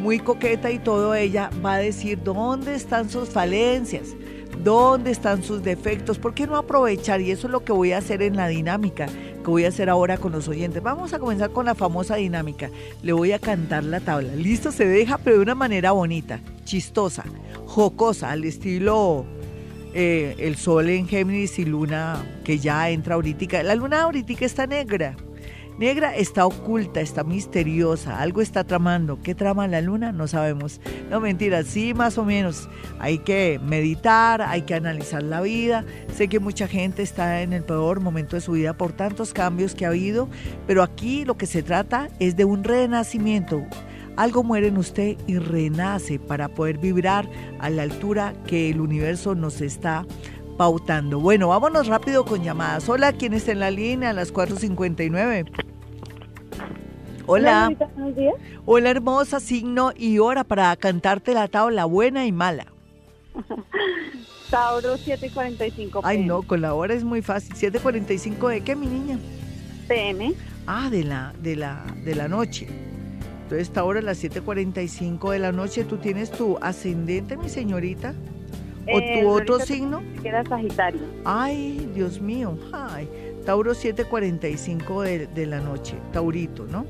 muy coqueta y todo, ella va a decir dónde están sus falencias, dónde están sus defectos, ¿por qué no aprovechar? Y eso es lo que voy a hacer en la dinámica que voy a hacer ahora con los oyentes. Vamos a comenzar con la famosa dinámica. Le voy a cantar la tabla. Listo, se deja, pero de una manera bonita, chistosa, jocosa, al estilo eh, el sol en Géminis y luna que ya entra ahorita. La luna ahorita está negra. Negra está oculta, está misteriosa, algo está tramando. ¿Qué trama la luna? No sabemos. No, mentira, sí, más o menos. Hay que meditar, hay que analizar la vida. Sé que mucha gente está en el peor momento de su vida por tantos cambios que ha habido, pero aquí lo que se trata es de un renacimiento. Algo muere en usted y renace para poder vibrar a la altura que el universo nos está pautando. Bueno, vámonos rápido con llamadas. Hola, ¿quién está en la línea? A las 4.59. Hola. Hola, Hola, hermosa, signo y hora para cantarte la tabla buena y mala. Tauro 7.45 Ay, no, con la hora es muy fácil. ¿7.45 de qué, mi niña? PM. Ah, de la, de la, de la noche. Entonces, esta hora a las 7.45 de la noche, ¿tú tienes tu ascendente, mi señorita? ¿O tu eh, otro signo? Queda Sagitario. Ay, Dios mío. Ay, Tauro 7:45 de, de la noche. Taurito, ¿no?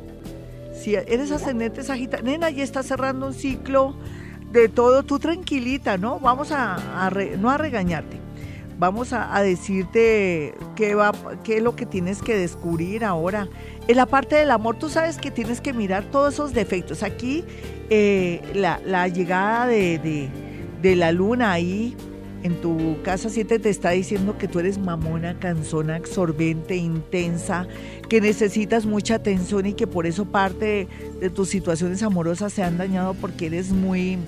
Si eres ascendente Sagitario. Nena, ya está cerrando un ciclo de todo. Tú tranquilita, ¿no? Vamos a, no a regañarte. Vamos a, decirte qué, va, qué es lo que tienes que descubrir ahora. En la parte del amor, tú sabes que tienes que mirar todos esos defectos. Aquí, eh, la, la, llegada de de la luna ahí en tu casa 7 te está diciendo que tú eres mamona, cansona, absorbente, intensa, que necesitas mucha atención y que por eso parte de, tus situaciones amorosas se han dañado porque eres muy,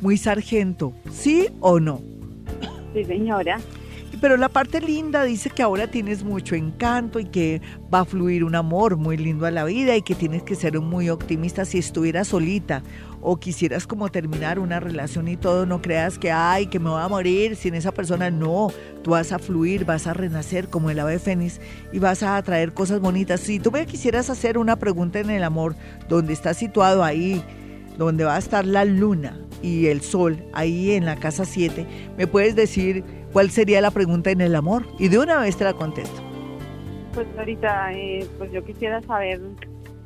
muy sargento. ¿Sí o no? Sí, señora. Pero la parte linda dice que ahora tienes mucho encanto y que va a fluir un amor muy lindo a la vida y que tienes que ser muy optimista si estuvieras solita o quisieras como terminar una relación y todo, no creas que, ay, que me voy a morir sin esa persona. No, tú vas a fluir, vas a renacer como el ave fénix y vas a atraer cosas bonitas. Si tú me quisieras hacer una pregunta en el amor, donde está situado ahí, donde va a estar la luna y el sol, ahí en la casa 7, me puedes decir cuál sería la pregunta en el amor y de una vez te la contesto. Pues ahorita, eh, pues yo quisiera saber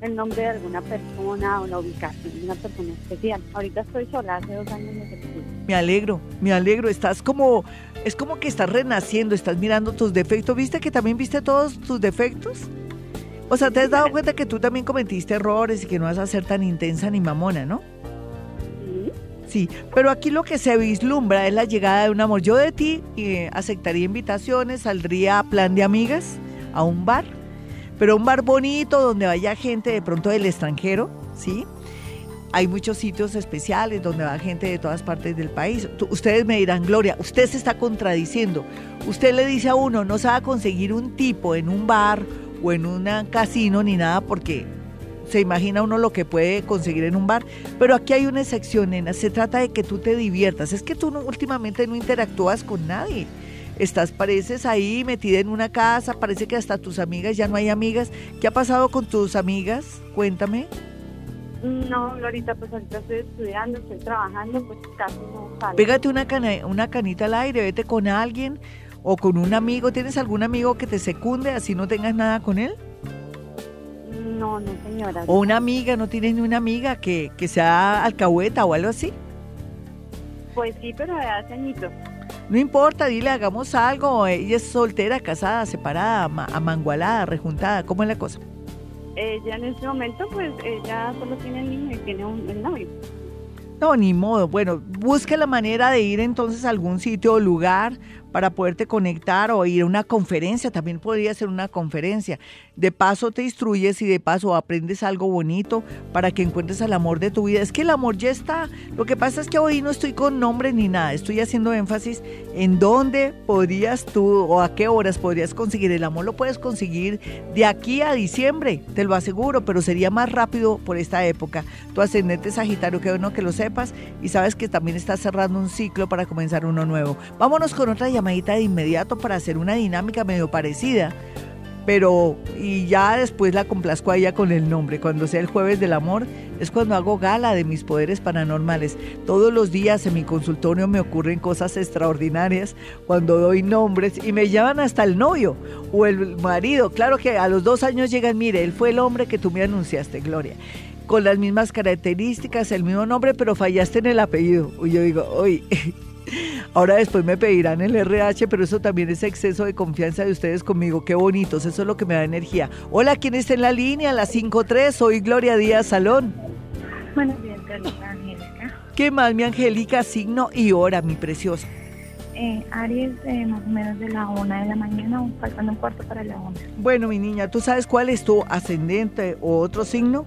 el nombre de alguna persona o la ubicación de una persona especial. Ahorita estoy sola, hace dos años me separé. Me alegro, me alegro. Estás como, es como que estás renaciendo, estás mirando tus defectos. ¿Viste que también viste todos tus defectos? O sea, te has dado cuenta que tú también cometiste errores y que no vas a ser tan intensa ni mamona, ¿no? Sí, pero aquí lo que se vislumbra es la llegada de un amor. Yo de ti eh, aceptaría invitaciones, saldría a plan de amigas a un bar pero un bar bonito donde vaya gente de pronto del extranjero, ¿sí? hay muchos sitios especiales donde va gente de todas partes del país. ustedes me dirán, Gloria, usted se está contradiciendo. Usted le dice a uno, no a conseguir un tipo en un bar o en un casino ni nada porque se imagina uno lo que puede conseguir en un bar. Pero aquí hay una excepción, nena. Se trata de que tú te diviertas. Es que tú últimamente no interactúas con nadie. Estás, pareces ahí metida en una casa, parece que hasta tus amigas ya no hay amigas. ¿Qué ha pasado con tus amigas? Cuéntame. No, ahorita pues ahorita estoy estudiando, estoy trabajando, pues casi no salgo. Pégate una, una canita al aire, vete con alguien o con un amigo. ¿Tienes algún amigo que te secunde así no tengas nada con él? No, no señora. ¿O una amiga? ¿No tienes ni una amiga que, que sea alcahueta o algo así? Pues sí, pero de hace añitos. No importa, dile, hagamos algo. Ella es soltera, casada, separada, amangualada, rejuntada. ¿Cómo es la cosa? ella en este momento, pues ella solo tiene el niño y tiene un novio. No, ni modo. Bueno, busca la manera de ir entonces a algún sitio o lugar para poderte conectar o ir a una conferencia, también podría ser una conferencia. De paso te instruyes y de paso aprendes algo bonito para que encuentres el amor de tu vida. Es que el amor ya está. Lo que pasa es que hoy no estoy con nombre ni nada, estoy haciendo énfasis en dónde podrías tú o a qué horas podrías conseguir el amor. Lo puedes conseguir de aquí a diciembre, te lo aseguro, pero sería más rápido por esta época. Tu ascendente Sagitario, que bueno que lo sepas y sabes que también estás cerrando un ciclo para comenzar uno nuevo. Vámonos con otra llamadita de inmediato para hacer una dinámica medio parecida. Pero, y ya después la complazco a ella con el nombre. Cuando sea el jueves del amor, es cuando hago gala de mis poderes paranormales. Todos los días en mi consultorio me ocurren cosas extraordinarias cuando doy nombres y me llaman hasta el novio o el marido. Claro que a los dos años llegan, mire, él fue el hombre que tú me anunciaste, Gloria con las mismas características, el mismo nombre, pero fallaste en el apellido. Y yo digo, uy, Ahora después me pedirán el RH, pero eso también es exceso de confianza de ustedes conmigo. Qué bonitos, eso es lo que me da energía. Hola, ¿quién está en la línea? La 53, soy Gloria Díaz Salón. Buenos días, Angélica. ¿Qué más, mi Angélica? Signo y hora, mi preciosa. Eh, Aries, eh, más o menos de la una de la mañana, faltando un cuarto para la una. Bueno, mi niña, ¿tú sabes cuál es tu ascendente o otro signo?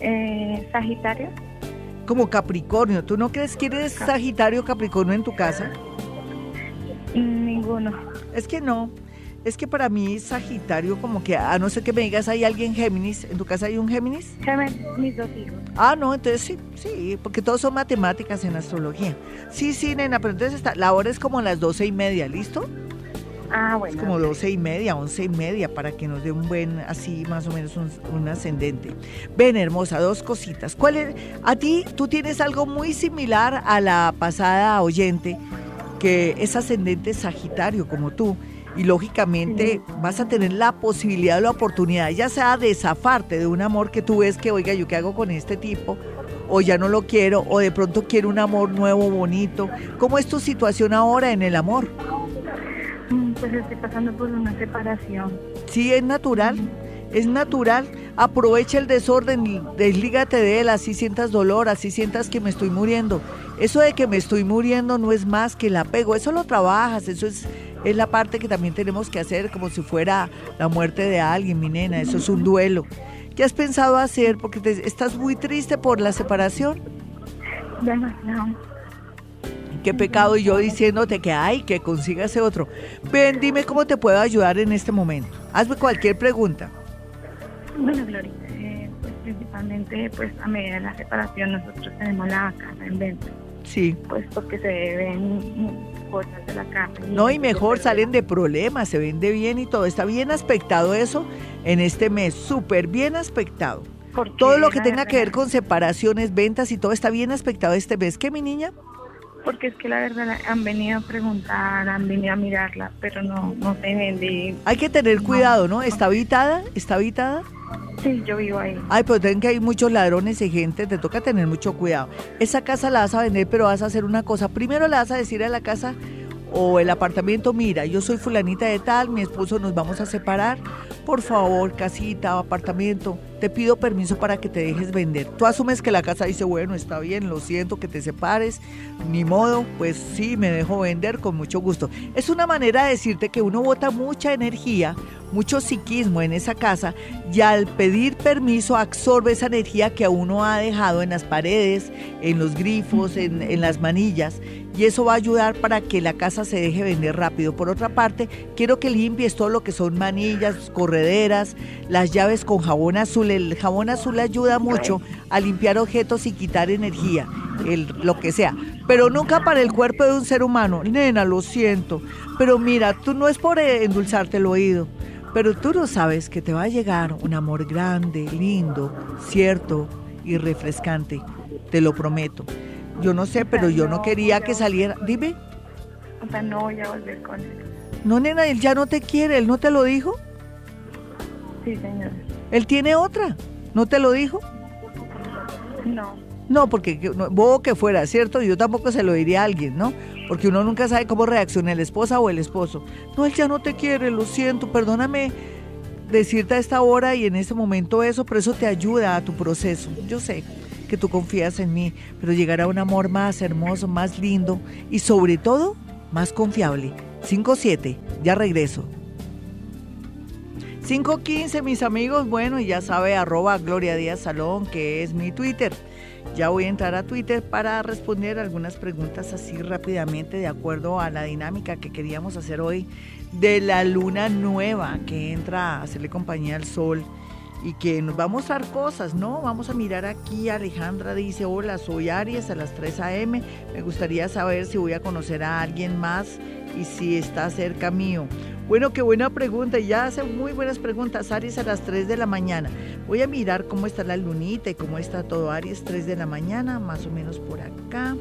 Eh, Sagitario como Capricornio. ¿Tú no crees que eres Sagitario Capricornio en tu casa? Ninguno. Es que no. Es que para mí Sagitario como que, a no ser que me digas, ¿hay alguien Géminis? ¿En tu casa hay un Géminis? Géminis, mis dos hijos. Ah, no, entonces sí, sí, porque todos son matemáticas en astrología. Sí, sí, nena, pero entonces está, la hora es como las doce y media, ¿listo? Ah, bueno. Es como doce y media, once y media, para que nos dé un buen, así más o menos un, ascendente. Ven, hermosa, dos cositas. ¿Cuál es? A ti, tú tienes algo muy similar a la pasada oyente, que es ascendente sagitario como tú. Y lógicamente vas a tener la posibilidad, la oportunidad, ya sea de zafarte de un amor que tú ves que, oiga, ¿yo qué hago con este tipo? o ya no lo quiero, o de pronto quiero un amor nuevo, bonito. ¿Cómo es tu situación ahora en el amor? Pues estoy pasando por una separación. Sí, es natural, es natural. Aprovecha el desorden, deslígate de él, así sientas dolor, así sientas que me estoy muriendo. Eso de que me estoy muriendo no es más que el apego, eso lo trabajas, eso es, es la parte que también tenemos que hacer como si fuera la muerte de alguien, mi nena, eso es un duelo. ¿Qué has pensado hacer? Porque estás muy triste por la separación. Demasiado qué pecado y yo diciéndote que hay, que ese otro. Ven, dime cómo te puedo ayudar en este momento. Hazme cualquier pregunta. Bueno, Gloria, eh, pues principalmente pues a medida de la separación nosotros tenemos la casa en venta. Sí. Pues porque se ven cosas de la casa. no, y mejor salen de problemas, se vende bien y todo. Está bien aspectado eso en este mes, súper bien aspectado. Todo lo que tenga que ver con separaciones, ventas y todo está bien aspectado este mes. ¿Qué, mi niña? Porque es que la verdad han venido a preguntar, han venido a mirarla, pero no, no se vende. Hay que tener cuidado, ¿no? ¿Está habitada? ¿Está habitada? Sí, yo vivo ahí. Ay, pero ten que hay muchos ladrones y gente, te toca tener mucho cuidado. Esa casa la vas a vender, pero vas a hacer una cosa. Primero le vas a decir a la casa o el apartamento, mira, yo soy fulanita de tal, mi esposo nos vamos a separar, por favor, casita o apartamento, te pido permiso para que te dejes vender. Tú asumes que la casa dice, bueno, está bien, lo siento que te separes, ni modo, pues sí, me dejo vender con mucho gusto. Es una manera de decirte que uno bota mucha energía mucho psiquismo en esa casa y al pedir permiso absorbe esa energía que uno ha dejado en las paredes, en los grifos, en, en las manillas y eso va a ayudar para que la casa se deje vender rápido. Por otra parte, quiero que limpies todo lo que son manillas, correderas, las llaves con jabón azul. El jabón azul ayuda mucho a limpiar objetos y quitar energía, el, lo que sea. Pero nunca para el cuerpo de un ser humano. Nena, lo siento. Pero mira, tú no es por endulzarte el oído. Pero tú no sabes que te va a llegar un amor grande, lindo, cierto y refrescante. Te lo prometo. Yo no sé, pero yo no quería que saliera. Dime. O sea, no voy a volver con él. No, nena, él ya no te quiere, él no te lo dijo. Sí, señor. Él tiene otra, ¿no te lo dijo? No. No, porque vos que fuera, ¿cierto? Yo tampoco se lo diría a alguien, ¿no? Porque uno nunca sabe cómo reacciona la esposa o el esposo. No, él ya no te quiere, lo siento, perdóname decirte a esta hora y en este momento eso, pero eso te ayuda a tu proceso. Yo sé que tú confías en mí, pero llegará un amor más hermoso, más lindo y sobre todo más confiable. 5-7, ya regreso. 515, mis amigos, bueno, ya sabe, arroba Gloria Díaz Salón, que es mi Twitter. Ya voy a entrar a Twitter para responder algunas preguntas así rápidamente de acuerdo a la dinámica que queríamos hacer hoy de la luna nueva que entra a hacerle compañía al sol y que nos va a mostrar cosas, ¿no? Vamos a mirar aquí, Alejandra dice, hola, soy Aries a las 3 a.m., me gustaría saber si voy a conocer a alguien más y si está cerca mío. Bueno, qué buena pregunta, ya hace muy buenas preguntas, Aries a las 3 de la mañana. Voy a mirar cómo está la lunita y cómo está todo Aries, 3 de la mañana, más o menos por acá.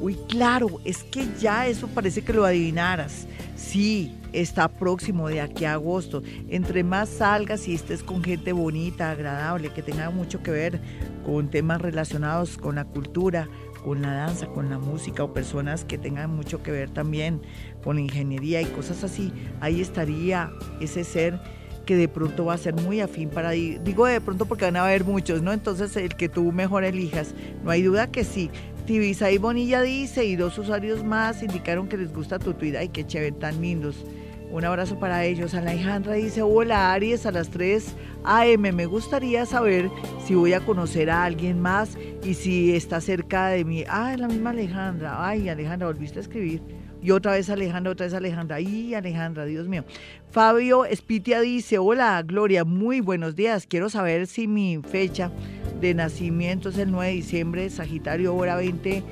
Uy, claro, es que ya eso parece que lo adivinaras. Sí, está próximo de aquí a agosto. Entre más salgas y estés con gente bonita, agradable, que tenga mucho que ver con temas relacionados con la cultura, con la danza, con la música o personas que tengan mucho que ver también con ingeniería y cosas así, ahí estaría ese ser que de pronto va a ser muy afín para digo de pronto porque van a haber muchos, ¿no? Entonces el que tú mejor elijas, no hay duda que sí. Tibisa y Bonilla dice y dos usuarios más indicaron que les gusta tu Twitter, ay qué chévere, tan lindos. Un abrazo para ellos. Alejandra dice, hola Aries a las 3 AM. Me gustaría saber si voy a conocer a alguien más y si está cerca de mí. Ah, es la misma Alejandra. Ay, Alejandra, volviste a escribir. Y otra vez Alejandra, otra vez Alejandra. Ay, Alejandra, Dios mío. Fabio Espitia dice, hola Gloria, muy buenos días. Quiero saber si mi fecha de nacimiento es el 9 de diciembre, Sagitario, hora 20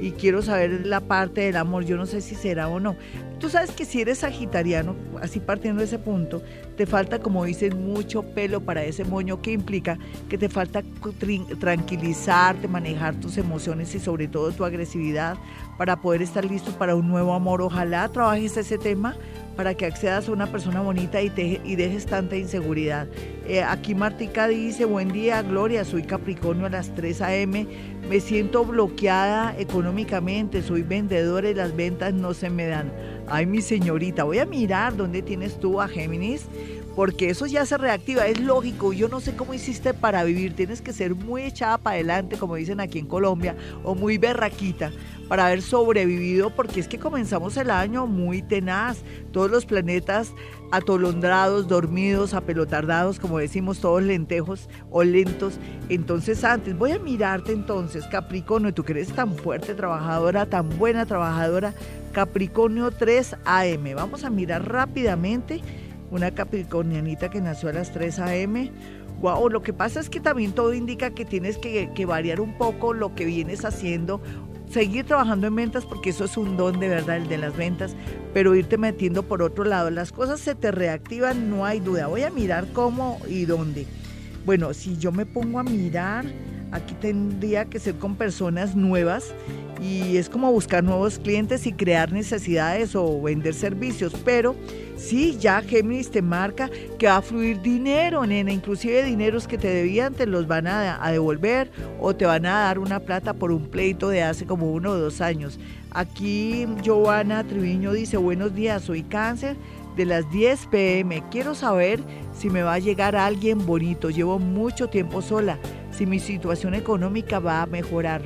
y quiero saber la parte del amor. Yo no sé si será o no. Tú sabes que si eres sagitariano, así partiendo de ese punto, te falta, como dicen, mucho pelo para ese moño, que implica que te falta tranquilizarte, manejar tus emociones y sobre todo tu agresividad para poder estar listo para un nuevo amor. Ojalá trabajes ese tema para que accedas a una persona bonita y, te, y dejes tanta inseguridad. Eh, aquí Martica dice, buen día Gloria, soy Capricornio a las 3 a.m., me siento bloqueada económicamente, soy vendedora y las ventas no se me dan. Ay, mi señorita, voy a mirar dónde tienes tú a Géminis porque eso ya se reactiva, es lógico, yo no sé cómo hiciste para vivir, tienes que ser muy echada para adelante, como dicen aquí en Colombia, o muy berraquita para haber sobrevivido, porque es que comenzamos el año muy tenaz, todos los planetas atolondrados, dormidos, apelotardados, como decimos todos lentejos o lentos. Entonces antes, voy a mirarte entonces, Capricornio, tú que eres tan fuerte trabajadora, tan buena trabajadora, Capricornio 3 AM. Vamos a mirar rápidamente una capricornianita que nació a las 3 a.m. Wow, lo que pasa es que también todo indica que tienes que, que, variar un poco lo que vienes haciendo, seguir trabajando en ventas porque eso es un don de verdad, el de las ventas, pero irte metiendo por otro lado. Las cosas se te reactivan, no hay duda. Voy a mirar cómo y dónde. Bueno, si yo me pongo a mirar, aquí tendría que ser con personas nuevas y es como buscar nuevos clientes y crear necesidades o vender servicios, pero sí, ya Géminis te marca que va a fluir dinero, nena, inclusive dineros que te debían te los van a, a devolver o te van a dar una plata por un pleito de hace como uno o dos años. Aquí Giovanna Triviño dice, buenos días, soy cáncer de las 10 pm. Quiero saber si me va a llegar alguien bonito. Llevo mucho tiempo sola, si mi situación económica va a mejorar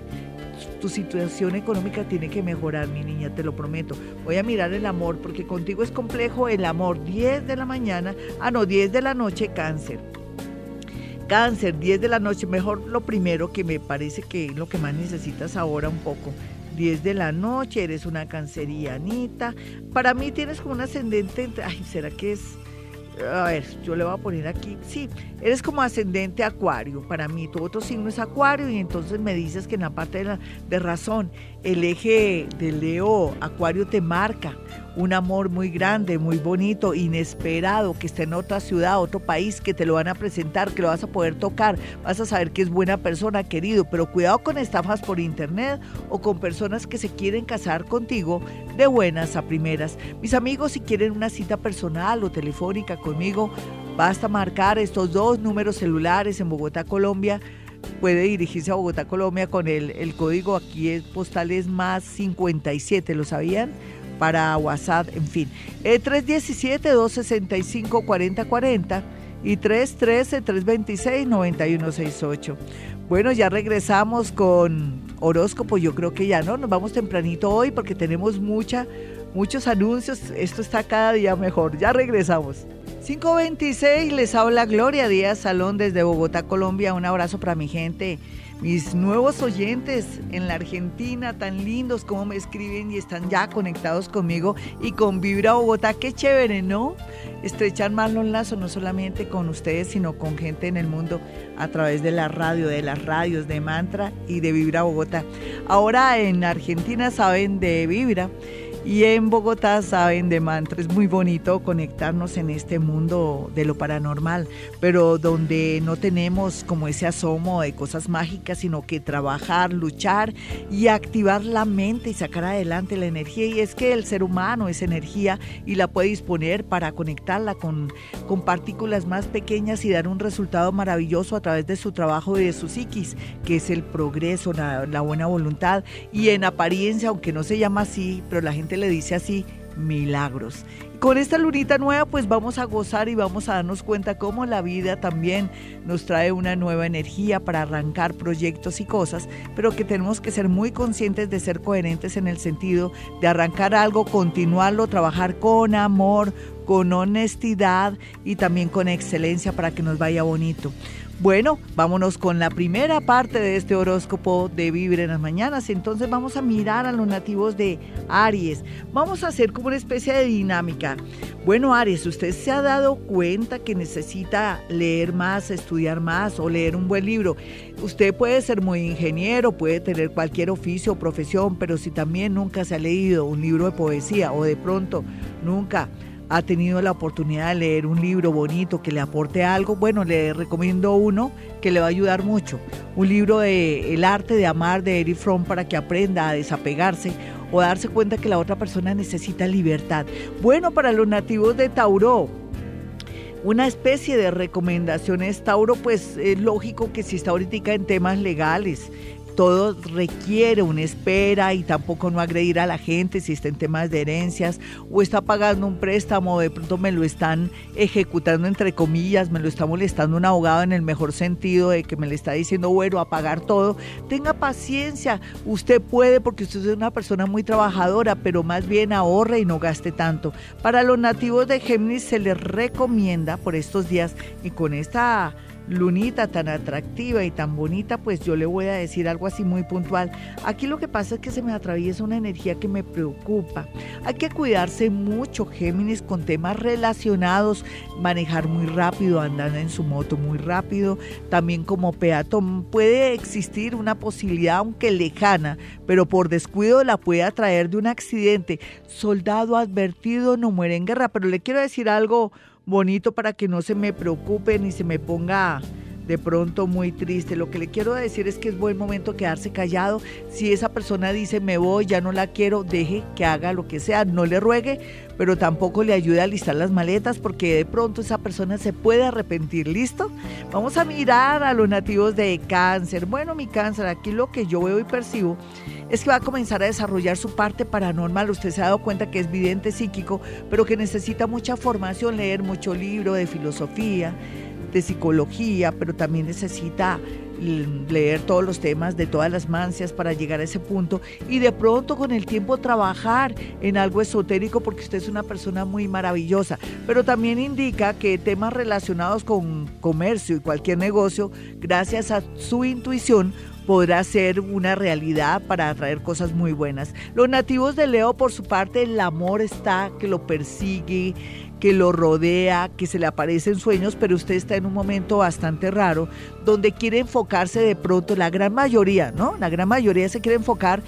tu situación económica tiene que mejorar, mi niña, te lo prometo. Voy a mirar el amor, porque contigo es complejo el amor. 10 de la mañana, ah, no, 10 de la noche, cáncer. Cáncer, 10 de la noche, mejor lo primero que me parece que es lo que más necesitas ahora un poco. 10 de la noche, eres una cancerianita. Para mí tienes como un ascendente, ay, ¿será que es a ver, yo le voy a poner aquí, sí, eres como ascendente acuario, para mí tu otro signo es acuario y entonces me dices que en la parte de, la, de razón el eje de Leo acuario te marca un amor muy grande, muy bonito, inesperado, que está en otra ciudad, otro país, que te lo van a presentar, que lo vas a poder tocar, vas a saber que es buena persona, querido, pero cuidado con estafas por internet o con personas que se quieren casar contigo de buenas a primeras. Mis amigos, si quieren una cita personal o telefónica conmigo, basta marcar estos dos números celulares en Bogotá, Colombia puede dirigirse a Bogotá, Colombia con el, el código aquí es postal más 57, ¿lo sabían? Para WhatsApp, en fin. 317-265-4040 y 313-326-9168. Bueno, ya regresamos con horóscopo. Yo creo que ya no, nos vamos tempranito hoy porque tenemos mucha, muchos anuncios. Esto está cada día mejor. Ya regresamos. 526, les habla Gloria Díaz Salón desde Bogotá, Colombia. Un abrazo para mi gente mis nuevos oyentes en la Argentina, tan lindos como me escriben y están ya conectados conmigo y con Vibra Bogotá. Qué chévere, ¿no? Estrechar más los lazos, no solamente con ustedes, sino con gente en el mundo a través de la radio, de las radios, de Mantra y de Vibra Bogotá. Ahora en Argentina saben de Vibra y en Bogotá saben de mantra, es muy bonito conectarnos en este mundo de lo paranormal, pero donde no tenemos como ese asomo de cosas mágicas, sino que trabajar, luchar y activar la mente y sacar adelante la energía. Y es que el ser humano es energía y la puede disponer para conectarla con, con partículas más pequeñas y dar un resultado maravilloso a través de su trabajo y de su psiquis, que es el progreso, la, la buena voluntad. Y en apariencia, aunque no se llama así, pero la gente le dice así, milagros. con esta lunita nueva pues vamos a gozar y vamos a darnos cuenta cómo la vida también nos trae una nueva energía para arrancar proyectos y cosas, pero que tenemos que ser muy conscientes de ser coherentes en el sentido de arrancar algo, continuarlo, trabajar con amor, con honestidad y también con excelencia para que nos vaya bonito. Bueno, vámonos con la primera parte de este horóscopo de Vivir en las Mañanas. Entonces vamos a mirar a los nativos de Aries. Vamos a hacer como una especie de dinámica. Bueno, Aries, usted se ha dado cuenta que necesita leer más, estudiar más o leer un buen libro. Usted puede ser muy ingeniero, puede tener cualquier oficio o profesión, pero si también nunca se ha leído un libro de poesía o de pronto nunca ha tenido la oportunidad de leer un libro bonito que le aporte algo, bueno, le recomiendo uno que le va a ayudar mucho. Un libro de El arte de amar de Eric Fromm para que aprenda a desapegarse o darse cuenta que la otra persona necesita libertad. Bueno, para los nativos de Tauro, una especie de recomendaciones. Tauro, pues es lógico que si está ahorita en temas legales, todo requiere una espera y tampoco no agredir a la gente si está en temas de herencias o está pagando un préstamo, de pronto me lo están ejecutando entre comillas, me lo está molestando un abogado en el mejor sentido de que me le está diciendo, bueno, a pagar todo. Tenga paciencia, usted puede porque usted es una persona muy trabajadora, pero más bien ahorre y no gaste tanto. Para los nativos de Géminis se les recomienda por estos días y con esta lunita tan atractiva y tan bonita, pues yo le voy a decir algo así muy puntual. Aquí lo que pasa es que se me atraviesa una energía que me preocupa. Hay que cuidarse mucho, Géminis, con temas relacionados, manejar muy rápido, andar en su moto muy rápido, también como peatón. Puede existir una posibilidad, aunque lejana, pero por descuido la puede atraer de un accidente. Soldado advertido no muere en guerra, pero le quiero decir algo bonito para que no se me preocupe ni se me ponga de pronto muy triste. Lo que le quiero decir es que es buen momento quedarse callado. Si esa persona dice me voy, ya no la quiero, deje que haga lo que sea, no le ruegue, pero tampoco le ayude a listar las maletas porque de pronto esa persona se puede arrepentir. ¿Listo? Vamos a mirar a los nativos de cáncer. Bueno, mi cáncer, aquí lo que yo veo y percibo es que va a comenzar a desarrollar su parte paranormal. Usted se ha dado cuenta que es vidente psíquico, pero que necesita mucha formación, leer mucho libro de filosofía, de psicología, pero también necesita leer todos los temas de todas las mancias para llegar a ese punto y de pronto con el tiempo trabajar en algo esotérico porque usted es una persona muy maravillosa. Pero también indica que temas relacionados con comercio y cualquier negocio, gracias a su intuición, podrá ser una realidad para atraer cosas muy buenas. Los nativos de Leo, por su parte, el amor está que lo persigue, que lo rodea, que se le aparecen sueños, pero usted está en un momento bastante raro donde quiere enfocarse de pronto, la gran mayoría, ¿no? La gran mayoría se quiere enfocar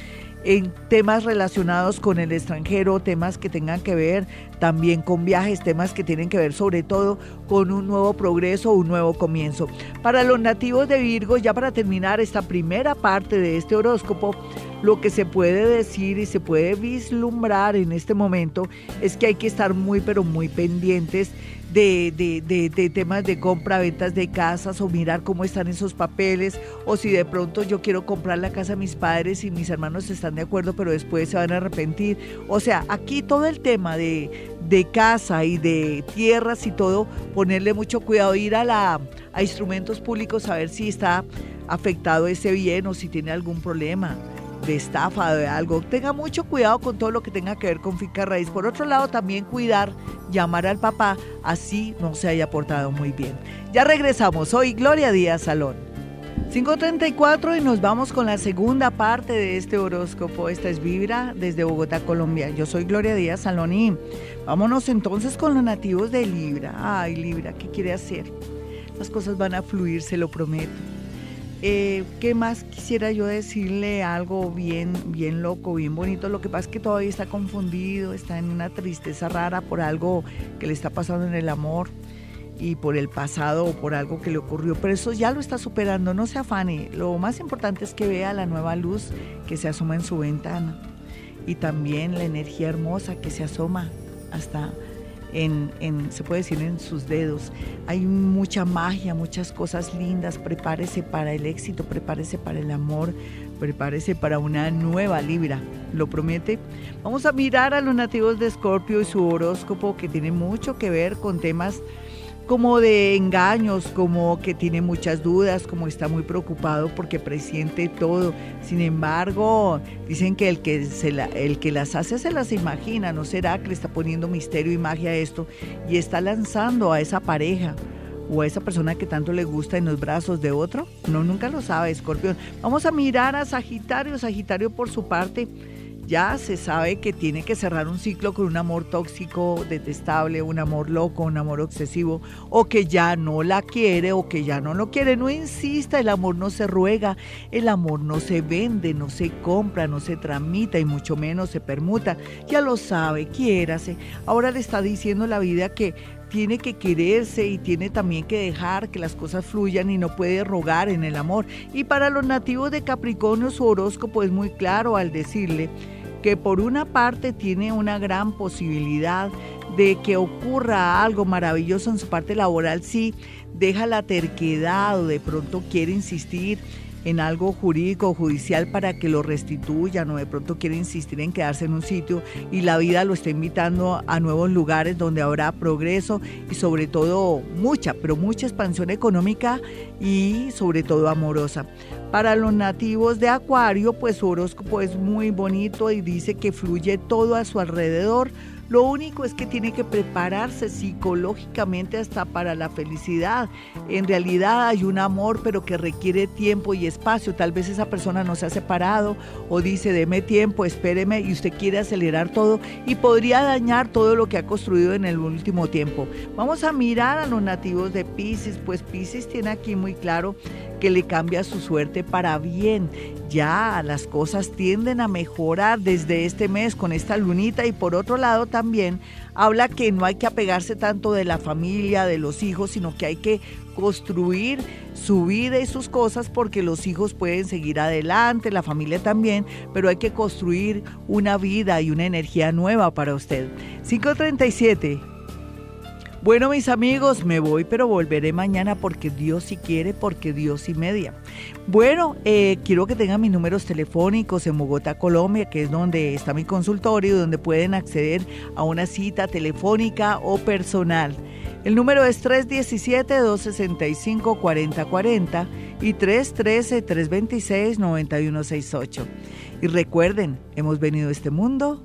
en temas relacionados con el extranjero, temas que tengan que ver también con viajes, temas que tienen que ver sobre todo con un nuevo progreso, un nuevo comienzo. Para los nativos de Virgo, ya para terminar esta primera parte de este horóscopo, lo que se puede decir y se puede vislumbrar en este momento es que hay que estar muy pero muy pendientes de, temas de compra, ventas de casas o mirar cómo están esos papeles o si de pronto yo quiero comprar la casa a mis padres y mis hermanos están de acuerdo pero después se van a arrepentir. O sea, aquí todo el tema de, de casa y de tierras y todo, ponerle mucho cuidado, ir a, la, a instrumentos públicos a ver si está afectado ese bien o si tiene algún problema de estafa, de algo. Tenga mucho cuidado con todo lo que tenga que ver con finca raíz. Por otro lado, también cuidar, llamar al papá, así no se haya portado muy bien. Ya regresamos. Hoy Gloria Díaz Salón. 5.34 y nos vamos con la segunda parte de este horóscopo. Esta es Vibra desde Bogotá, Colombia. Yo soy Gloria Díaz Salón y vámonos entonces con los nativos de Libra. Ay, Libra, ¿qué quiere hacer? Las cosas van a fluir, se lo prometo. Eh, ¿Qué más quisiera yo decirle? Algo bien, bien loco, bien bonito. Lo que pasa es que todavía está confundido, está en una tristeza rara por algo que le está pasando en el amor y por el pasado o por algo que le ocurrió, pero eso ya lo está superando, no se afane. Lo más importante es que vea la nueva luz que se asoma en su ventana y también la energía hermosa que se asoma hasta en, se puede decir, en sus dedos. Hay mucha magia, muchas cosas lindas. Prepárese para el éxito, prepárese para el amor, prepárese para una nueva Libra. ¿Lo promete? Vamos a mirar a los nativos de Escorpio y su horóscopo que tiene mucho que ver con temas como de engaños, como que tiene muchas dudas, como está muy preocupado porque presiente todo. Sin embargo, dicen que el que, se el que las hace se las imagina, ¿no será que le está poniendo misterio y magia a esto y está lanzando a esa pareja? o a esa persona que tanto le gusta en los brazos de otro? No, nunca lo sabe, Escorpión. Vamos a mirar a Sagitario. Sagitario, por su parte, ya se sabe que tiene que cerrar un ciclo con un amor tóxico, detestable, un amor loco, un amor obsesivo, o que ya no la quiere o que ya no lo quiere. No insista, el amor no se ruega, el amor no se vende, no se compra, no se tramita y mucho menos se permuta. Ya lo sabe, quiérase. Ahora le está diciendo la vida que tiene que quererse y tiene también que dejar que las cosas fluyan y no puede rogar en el amor. Y para los nativos de Capricornio su horóscopo es muy claro al decirle que por una parte tiene una gran posibilidad de que ocurra algo maravilloso en su parte laboral si deja la terquedad o de pronto quiere insistir en algo jurídico o judicial para que lo restituyan o de pronto quiere insistir en quedarse en un sitio y la vida lo está invitando a nuevos lugares donde habrá progreso y sobre todo mucha, pero mucha expansión económica y sobre todo amorosa. Para los nativos de Acuario, pues su horóscopo es muy bonito y dice que fluye todo a su alrededor lo único es que tiene que prepararse psicológicamente hasta para la felicidad. En realidad hay un amor, pero que requiere tiempo y espacio. Tal vez esa persona no se ha separado o dice, deme tiempo, espéreme, y usted quiere acelerar todo y podría dañar todo lo que ha construido en el último tiempo. Vamos a mirar a los nativos de Pisces, pues Pisces tiene aquí muy claro que le cambia su suerte para bien. Ya las cosas tienden a mejorar desde este mes con esta lunita y por otro lado también habla que no hay que apegarse tanto de la familia, de los hijos, sino que hay que construir su vida y sus cosas porque los hijos pueden seguir adelante, la familia también, pero hay que construir una vida y una energía nueva para usted. 537 bueno, mis amigos, me voy, pero volveré mañana porque Dios sí quiere, porque Dios sí media. Bueno, eh, quiero que tengan mis números telefónicos en Bogotá, Colombia, que es donde está mi consultorio, donde pueden acceder a una cita telefónica o personal. El número es 317-265-4040 y 313-326-9168. Y recuerden, hemos venido a este mundo